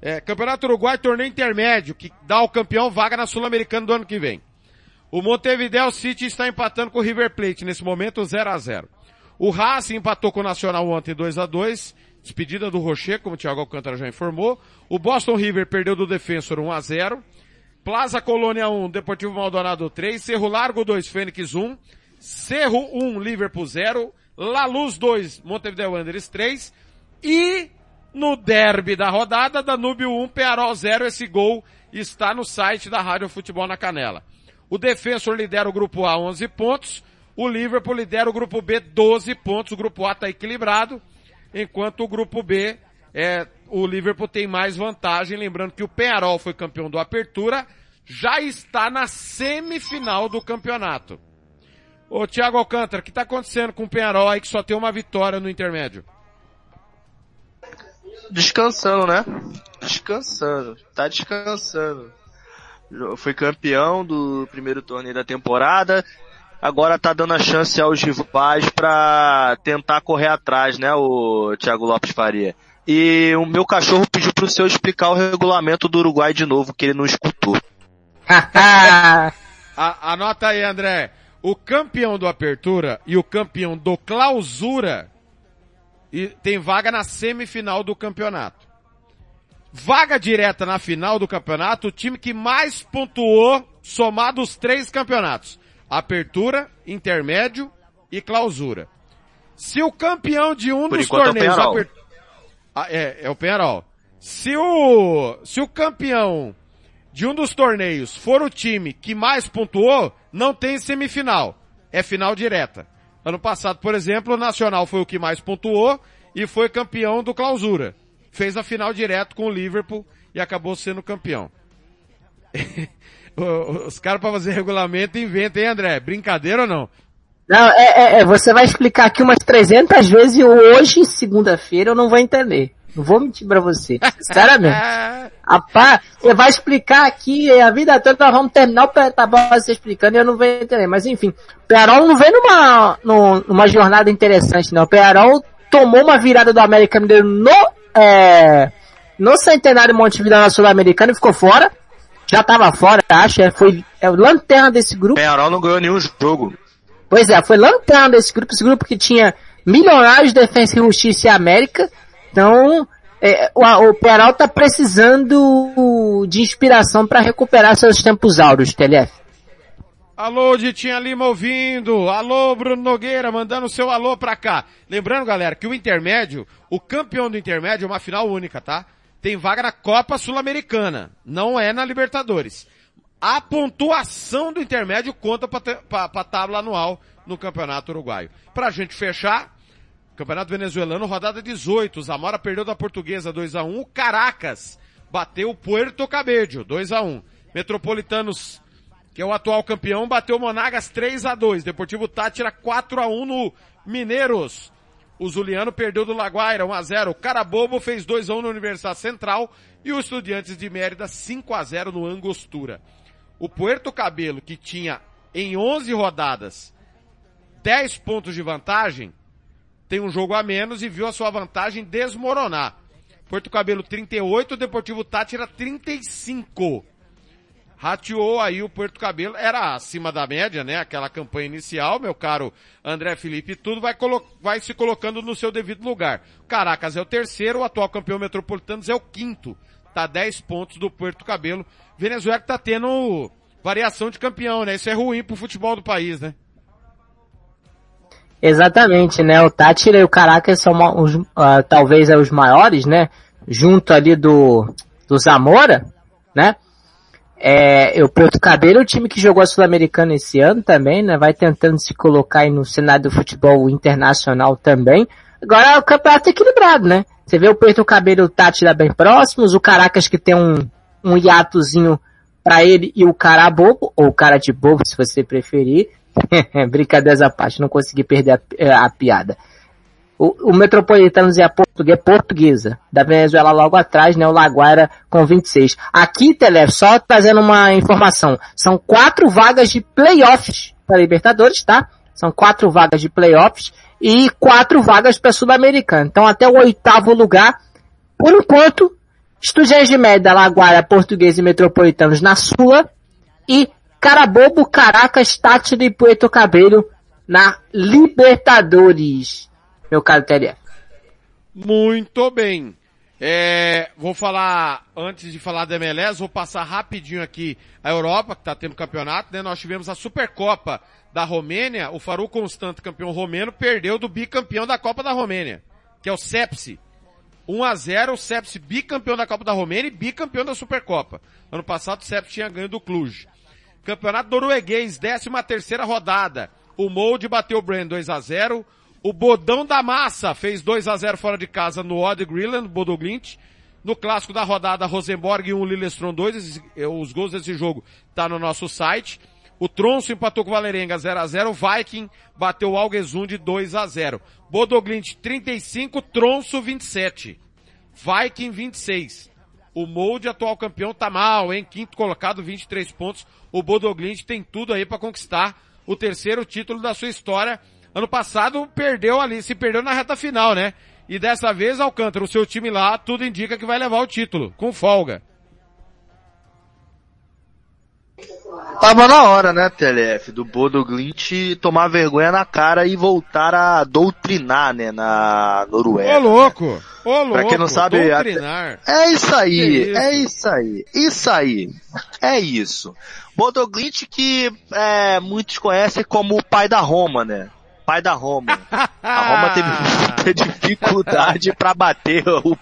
É, Campeonato Uruguai, torneio intermédio, que dá ao campeão vaga na Sul-Americana do ano que vem. O Montevideo City está empatando com o River Plate, nesse momento 0 a 0 O Racing empatou com o Nacional ontem 2 a 2 despedida do Rocher, como o Thiago Alcântara já informou. O Boston River perdeu do Defensor 1 a 0 Plaza Colônia 1, Deportivo Maldonado 3, Cerro Largo 2, Fênix 1, Cerro 1, Liverpool 0, La Luz 2, Montevideo Wanderers 3 e no derby da rodada, Danúbio 1, Pearol 0, esse gol está no site da Rádio Futebol na Canela. O Defensor lidera o grupo A 11 pontos, o Liverpool lidera o grupo B 12 pontos, o grupo A está equilibrado, enquanto o grupo B é, o Liverpool tem mais vantagem, lembrando que o Penharol foi campeão do Apertura, já está na semifinal do campeonato. Ô Thiago Alcântara, o que está acontecendo com o Penharol aí que só tem uma vitória no intermédio? Descansando, né? Descansando. Tá descansando. Foi campeão do primeiro torneio da temporada. Agora tá dando a chance aos rivais pra tentar correr atrás, né, o Thiago Lopes Faria. E o meu cachorro pediu pro seu explicar o regulamento do Uruguai de novo, que ele não escutou. <laughs> A- anota aí, André. O campeão do Apertura e o campeão do Clausura e tem vaga na semifinal do campeonato. Vaga direta na final do campeonato, o time que mais pontuou somado os três campeonatos. Apertura, intermédio e clausura. Se o campeão de um Por dos enquanto é o torneios... Aper- Ah, é, é o Penharol. Se o, se o campeão de um dos torneios for o time que mais pontuou, não tem semifinal. É final direta. Ano passado, por exemplo, o Nacional foi o que mais pontuou e foi campeão do clausura. Fez a final direto com o Liverpool e acabou sendo campeão. <laughs> Os caras para fazer regulamento inventam, hein, André? Brincadeira ou não? Não, é, é, é, você vai explicar aqui umas 300 vezes e hoje, segunda-feira, eu não vou entender. Não vou mentir pra você. <laughs> Sinceramente. Rapaz, você vai explicar aqui a vida toda, nós vamos terminar o Bola você explicando e eu não vou entender. Mas enfim, o Pearol não vem numa, num- numa jornada interessante não. O Pearol tomou uma virada do América Mineiro no, é, no Centenário Montevideo na Sul-Americana e ficou fora. Já tava fora, acho. é, Foi é, o lanterna desse grupo. Penharol não ganhou nenhum jogo. Pois é, foi lanterna desse grupo, esse grupo que tinha Milionários, Defensa e Justiça e América. Então, é, o, o Peral tá precisando de inspiração para recuperar seus tempos áureos, TLF. Alô, Ditinha Lima ouvindo. Alô, Bruno Nogueira, mandando seu alô pra cá. Lembrando, galera, que o intermédio, o campeão do intermédio é uma final única, tá? Tem vaga na Copa Sul-Americana. Não é na Libertadores. A pontuação do intermédio conta pra, pra tábua anual no Campeonato Uruguaio. Pra gente fechar, Campeonato Venezuelano, rodada 18. Zamora perdeu da Portuguesa 2x1. O Caracas bateu o Puerto Cabello 2x1. Metropolitanos, que é o atual campeão, bateu o Monagas 3x2. Deportivo Tátira 4x1 no Mineiros. O Zuliano perdeu do Laguaira 1x0. O Carabobo fez 2x1 no Universidade Central. E o Estudiantes de Mérida 5x0 no Angostura. O Puerto Cabelo, que tinha em 11 rodadas 10 pontos de vantagem, tem um jogo a menos e viu a sua vantagem desmoronar. Porto Cabelo 38, Deportivo Tátira 35. Rateou aí o Porto Cabelo, era acima da média, né? Aquela campanha inicial, meu caro André Felipe, tudo vai, vai se colocando no seu devido lugar. Caracas é o terceiro, o atual campeão metropolitano é o quinto. Tá 10 pontos do Porto Cabelo. Venezuela que tá tendo variação de campeão, né? Isso é ruim pro futebol do país, né? Exatamente, né? O Tátira e o Caracas são os, ah, talvez é os maiores, né? Junto ali do, do Zamora, né? É, o Porto Cabelo o time que jogou a Sul-Americana esse ano também, né? Vai tentando se colocar aí no cenário do futebol internacional também. Agora o campeonato é equilibrado, né? Você vê o Porto Cabelo e o Tátira bem próximos, o Caracas que tem um, um hiatozinho pra ele e o cara bobo, ou o cara de bobo, se você preferir. <laughs> Brincadeiras à parte, não consegui perder a, a piada. O, o Metropolitanos e a portuguesa, da Venezuela logo atrás, né, o Laguaira com 26. Aqui, Telef, só trazendo uma informação, são quatro vagas de playoffs para Libertadores, tá? São quatro vagas de playoffs e quatro vagas para Sul-Americana. Então até o oitavo lugar, por enquanto, Estudiantes de Média, Laguaira, Portuguesa e Metropolitanos na Sula e Carabobo, Caracas, Tátira e Puerto Cabello na Libertadores, meu caro TLF. Muito bem. É, vou falar, antes de falar da MLS, vou passar rapidinho aqui a Europa, que está tendo campeonato, né? Nós tivemos a Supercopa da Romênia, o Faru Constante, campeão romeno, perdeu do bicampeão da Copa da Romênia, que é o Sepsi. 1 a 0 o Sepsi bicampeão da Copa da Romênia e bicampeão da Supercopa. Ano passado o Sepsi tinha ganho do Cluj. Campeonato norueguês, 13 terceira rodada. O Molde bateu o Brand 2 a 0 O Bodão da Massa fez 2 a 0 fora de casa no Odd Greenland, Bodoglint. No clássico da rodada, Rosenborg 1, Lillestrøm 2. Esses- eh, Os gols desse jogo tá no nosso site. O Tronço empatou com o Valerenga 0 a 0 O Viking bateu o Algesund 2 a 0 Bodoglint 35, Tronço 27. Viking 26. O Molde, atual campeão, tá mal, hein? Quinto colocado, 23 pontos. O Bodoglint tem tudo aí para conquistar o terceiro título da sua história. Ano passado perdeu ali, se perdeu na reta final, né? E dessa vez, Alcântara, o seu time lá, tudo indica que vai levar o título, com folga. Tava na hora, né, TLF, do Bodo Glint tomar vergonha na cara e voltar a doutrinar, né, na Noruega. Ô louco! Ô louco! Pra quem não sabe, doutrinar. É isso aí, isso? é isso aí, isso aí, é isso. Bodo Glint que é, muitos conhecem como o pai da Roma, né? Pai da Roma. A Roma teve <laughs> muita dificuldade pra bater o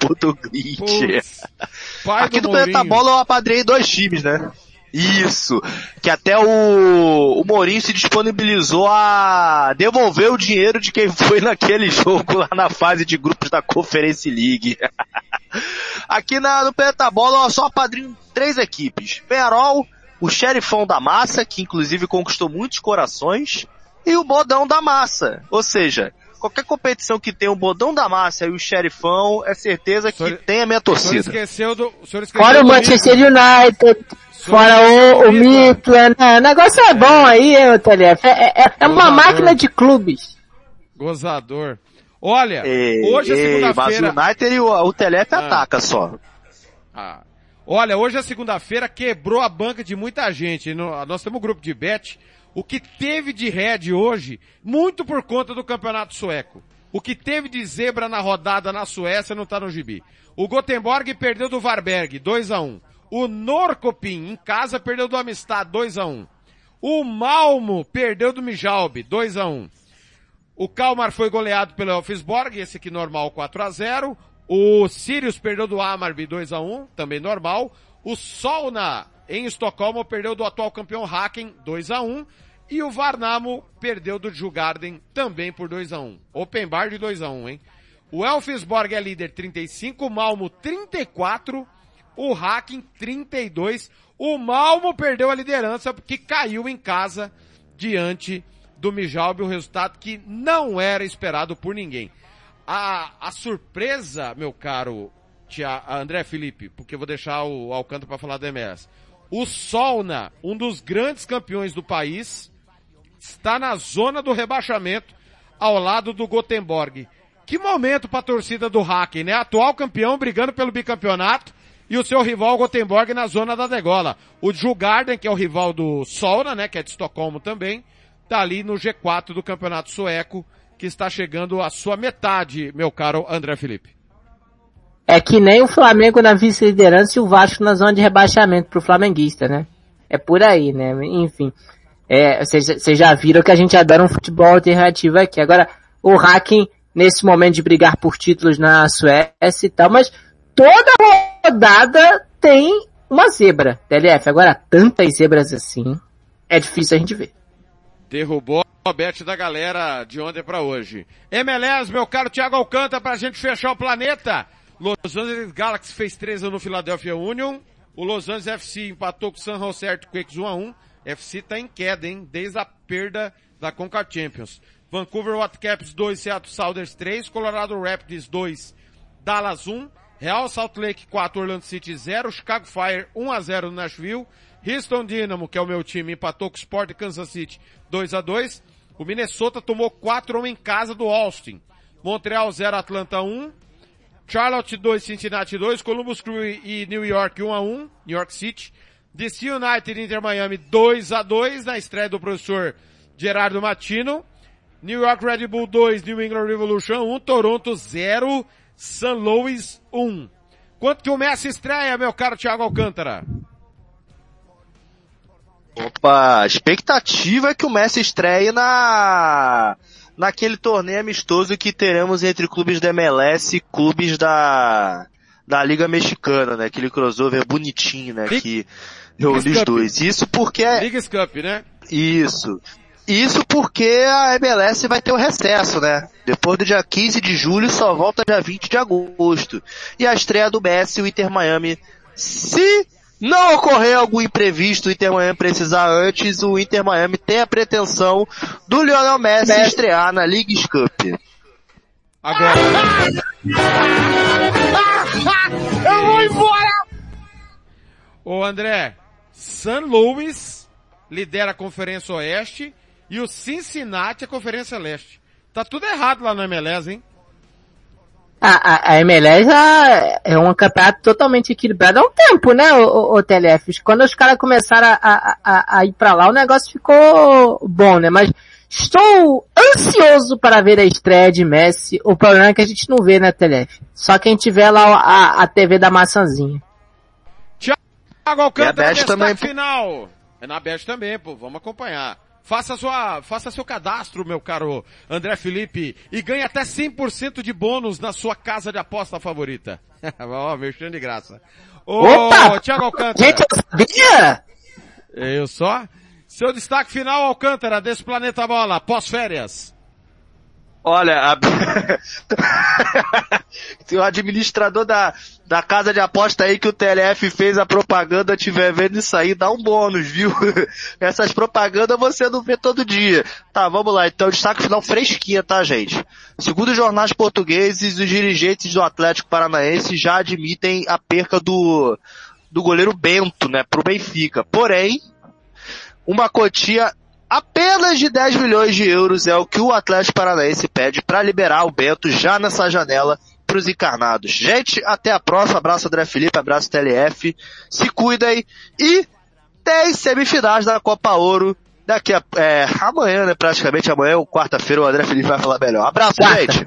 pai Aqui do do Planeta. Bola eu apadrei dois times, né? Isso. Que até o, o Mourinho se disponibilizou a devolver o dinheiro de quem foi naquele <laughs> jogo lá na fase de grupos da Conference League. <laughs> Aqui na, no Planeta Bola eu só apadrinho três equipes. Penarol, o Xerifão da Massa, que inclusive conquistou muitos corações, e o Bodão da Massa. Ou seja, qualquer competição que tem o Bodão da Massa e o Xerifão, é certeza que Senhor- tem a minha O torcida. esqueceu do... O esqueceu Fora o do Manchester Midland. United, fora o, o Midland, né? o negócio é bom aí, hein, o TLF. É, é, é uma máquina de clubes. Gozador. Olha, Ei, hoje é ei, segunda-feira... Mas o United e o, o Telef Ah. ataca só. Ah. Olha, hoje é segunda-feira, quebrou a banca de muita gente. No- nós temos um grupo de bet. O que teve de head hoje, muito por conta do campeonato sueco. O que teve de zebra na rodada na Suécia não tá no gibi. O Gothenburg perdeu do Varberg, 2 a 1 O Norcopin, em casa, perdeu do Amistad, 2 a 1 O Malmo perdeu do Mijalbe, 2 a 1 O Kalmar foi goleado pelo Elfsborg, esse aqui normal, 4 a 0 O Sirius perdeu do Amarby, 2 a 1 também normal. O Solna, em Estocolmo, perdeu do atual campeão Haken, 2 a 1 e o Varnamo perdeu do Jugarden também por 2 a 1 Open bar de 2 a 1 hein? O Elfsborg é líder 35, o Malmo 34, o Haken 32. O Malmo perdeu a liderança porque caiu em casa diante do Mijalbe, um resultado que não era esperado por ninguém. A, a surpresa, meu caro tia, André Felipe, porque eu vou deixar o Alcântara para falar da MS. O Solna, um dos grandes campeões do país, está na zona do rebaixamento ao lado do Gothenburg. Que momento para a torcida do Hacken, né? Atual campeão brigando pelo bicampeonato e o seu rival Gothenburg na zona da degola. O Jugarden, que é o rival do Solna, né, que é de Estocolmo também, tá ali no G4 do campeonato sueco, que está chegando à sua metade, meu caro André Felipe. É que nem o Flamengo na vice-liderança e o Vasco na zona de rebaixamento pro flamenguista, né? É por aí, né? Enfim. É, vocês já viram que a gente adora um futebol alternativo aqui. Agora, o Hacking, nesse momento de brigar por títulos na Suécia e tal, mas toda rodada tem uma zebra, TLF. Agora, tantas zebras assim, é difícil a gente ver. Derrubou a bet da galera de ontem para hoje. MLS, meu caro Thiago Alcântara, pra gente fechar o planeta. Los Angeles Galaxy fez 3 no Philadelphia Union. O Los Angeles FC empatou com o San Jose Earthquakes 1 a 1. FC tá em queda, hein? Desde a perda da Conca Champions. Vancouver Whitecaps 2, Seattle Sounders 3, Colorado Rapids 2, Dallas 1, Real Salt Lake 4, Orlando City 0, Chicago Fire 1 a 0 no Nashville, Houston Dynamo, que é o meu time, empatou com o Sport Kansas City 2 a 2. O Minnesota tomou 4 1 em casa do Austin. Montreal 0, Atlanta 1, Charlotte 2, Cincinnati 2, Columbus Crew e New York 1 a 1, New York City. DC United Inter Miami 2 a 2 na estreia do professor Gerardo Matino. New York Red Bull 2, New England Revolution 1, Toronto 0, St. Louis 1. Quanto que o Messi estreia, meu caro Thiago Alcântara? Opa, expectativa é que o Messi estreie na naquele torneio amistoso que teremos entre clubes da MLS e clubes da da Liga Mexicana, né? Aquele crossover bonitinho, né? Que reúne os dois. Isso porque é... Liga Cup, né? Isso. Isso porque a MLS vai ter o um recesso, né? Depois do dia 15 de julho só volta dia 20 de agosto. E a estreia do Messi, o Inter Miami, se não ocorrer algum imprevisto, o Inter Miami precisar antes, o Inter Miami tem a pretensão do Lionel Messi, Messi. estrear na League Cup. Agora. Eu vou embora! Ô André, San Luis lidera a Conferência Oeste e o Cincinnati a Conferência Leste. Tá tudo errado lá no MLS, hein? A, a, a MLS é um campeonato totalmente equilibrado há um tempo, né, o, o, TLF? Quando os caras começaram a, a, a, ir pra lá, o negócio ficou bom, né? Mas estou ansioso para ver a estreia de Messi. O problema é que a gente não vê, né, TLF? Só quem tiver lá a, a TV da maçãzinha. Thiago Alcântara, destaque também... final. É na Bet também, pô. Vamos acompanhar. Faça sua, faça seu cadastro, meu caro André Felipe, e ganhe até 100% de bônus na sua casa de aposta favorita. <laughs> Ó, oh, mexendo de graça. Ô, Opa! Thiago Alcântara. Gente, eu sabia! Eu só? Seu destaque final, Alcântara, desse Planeta Bola, pós-férias. Olha, a... <laughs> se o administrador da, da casa de aposta aí que o TLF fez a propaganda tiver vendo isso aí, dá um bônus, viu? <laughs> Essas propagandas você não vê todo dia. Tá, vamos lá. Então, destaque final fresquinha, tá, gente? Segundo os jornais portugueses, os dirigentes do Atlético Paranaense já admitem a perca do, do goleiro Bento, né, pro Benfica. Porém, uma quantia Apenas de 10 milhões de euros é o que o Atlético Paranaense pede para liberar o Bento já nessa janela para os encarnados. Gente, até a próxima. Abraço André Felipe, abraço TLF. Se cuidem e tem semifinais da Copa Ouro daqui a, é, amanhã, né? Praticamente amanhã, quarta-feira, o André Felipe vai falar melhor. Abraço, Quarta. gente!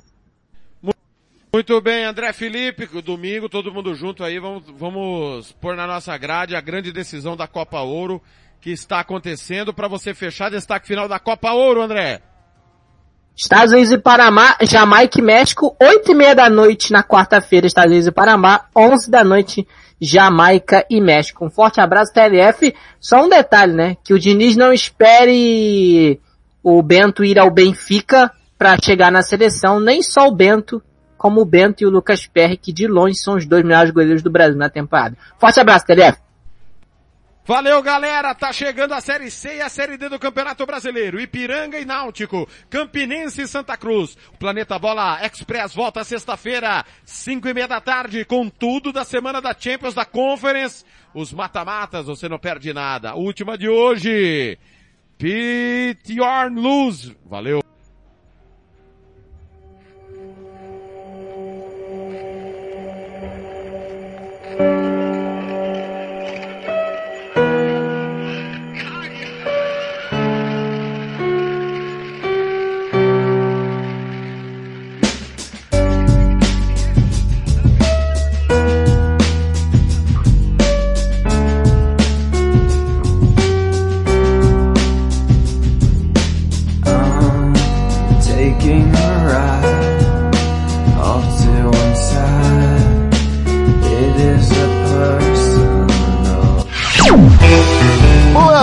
Muito bem, André Felipe, domingo, todo mundo junto aí, vamos, vamos pôr na nossa grade a grande decisão da Copa Ouro que está acontecendo para você fechar destaque final da Copa Ouro, André. Estados Unidos e Panamá, Jamaica e México, 8 e meia da noite na quarta-feira, Estados Unidos e Panamá, 11 da noite, Jamaica e México. Um forte abraço, TLF. Só um detalhe, né? Que o Diniz não espere o Bento ir ao Benfica para chegar na seleção, nem só o Bento, como o Bento e o Lucas Perry, que de longe são os dois melhores goleiros do Brasil na temporada. Forte abraço, TLF. Valeu, galera! Tá chegando a Série C e a Série D do Campeonato Brasileiro. Ipiranga e Náutico, Campinense e Santa Cruz. O Planeta Bola Express volta sexta-feira, cinco e meia da tarde, com tudo da semana da Champions, da Conference. Os mata-matas, você não perde nada. Última de hoje. Yorn Luz. Valeu!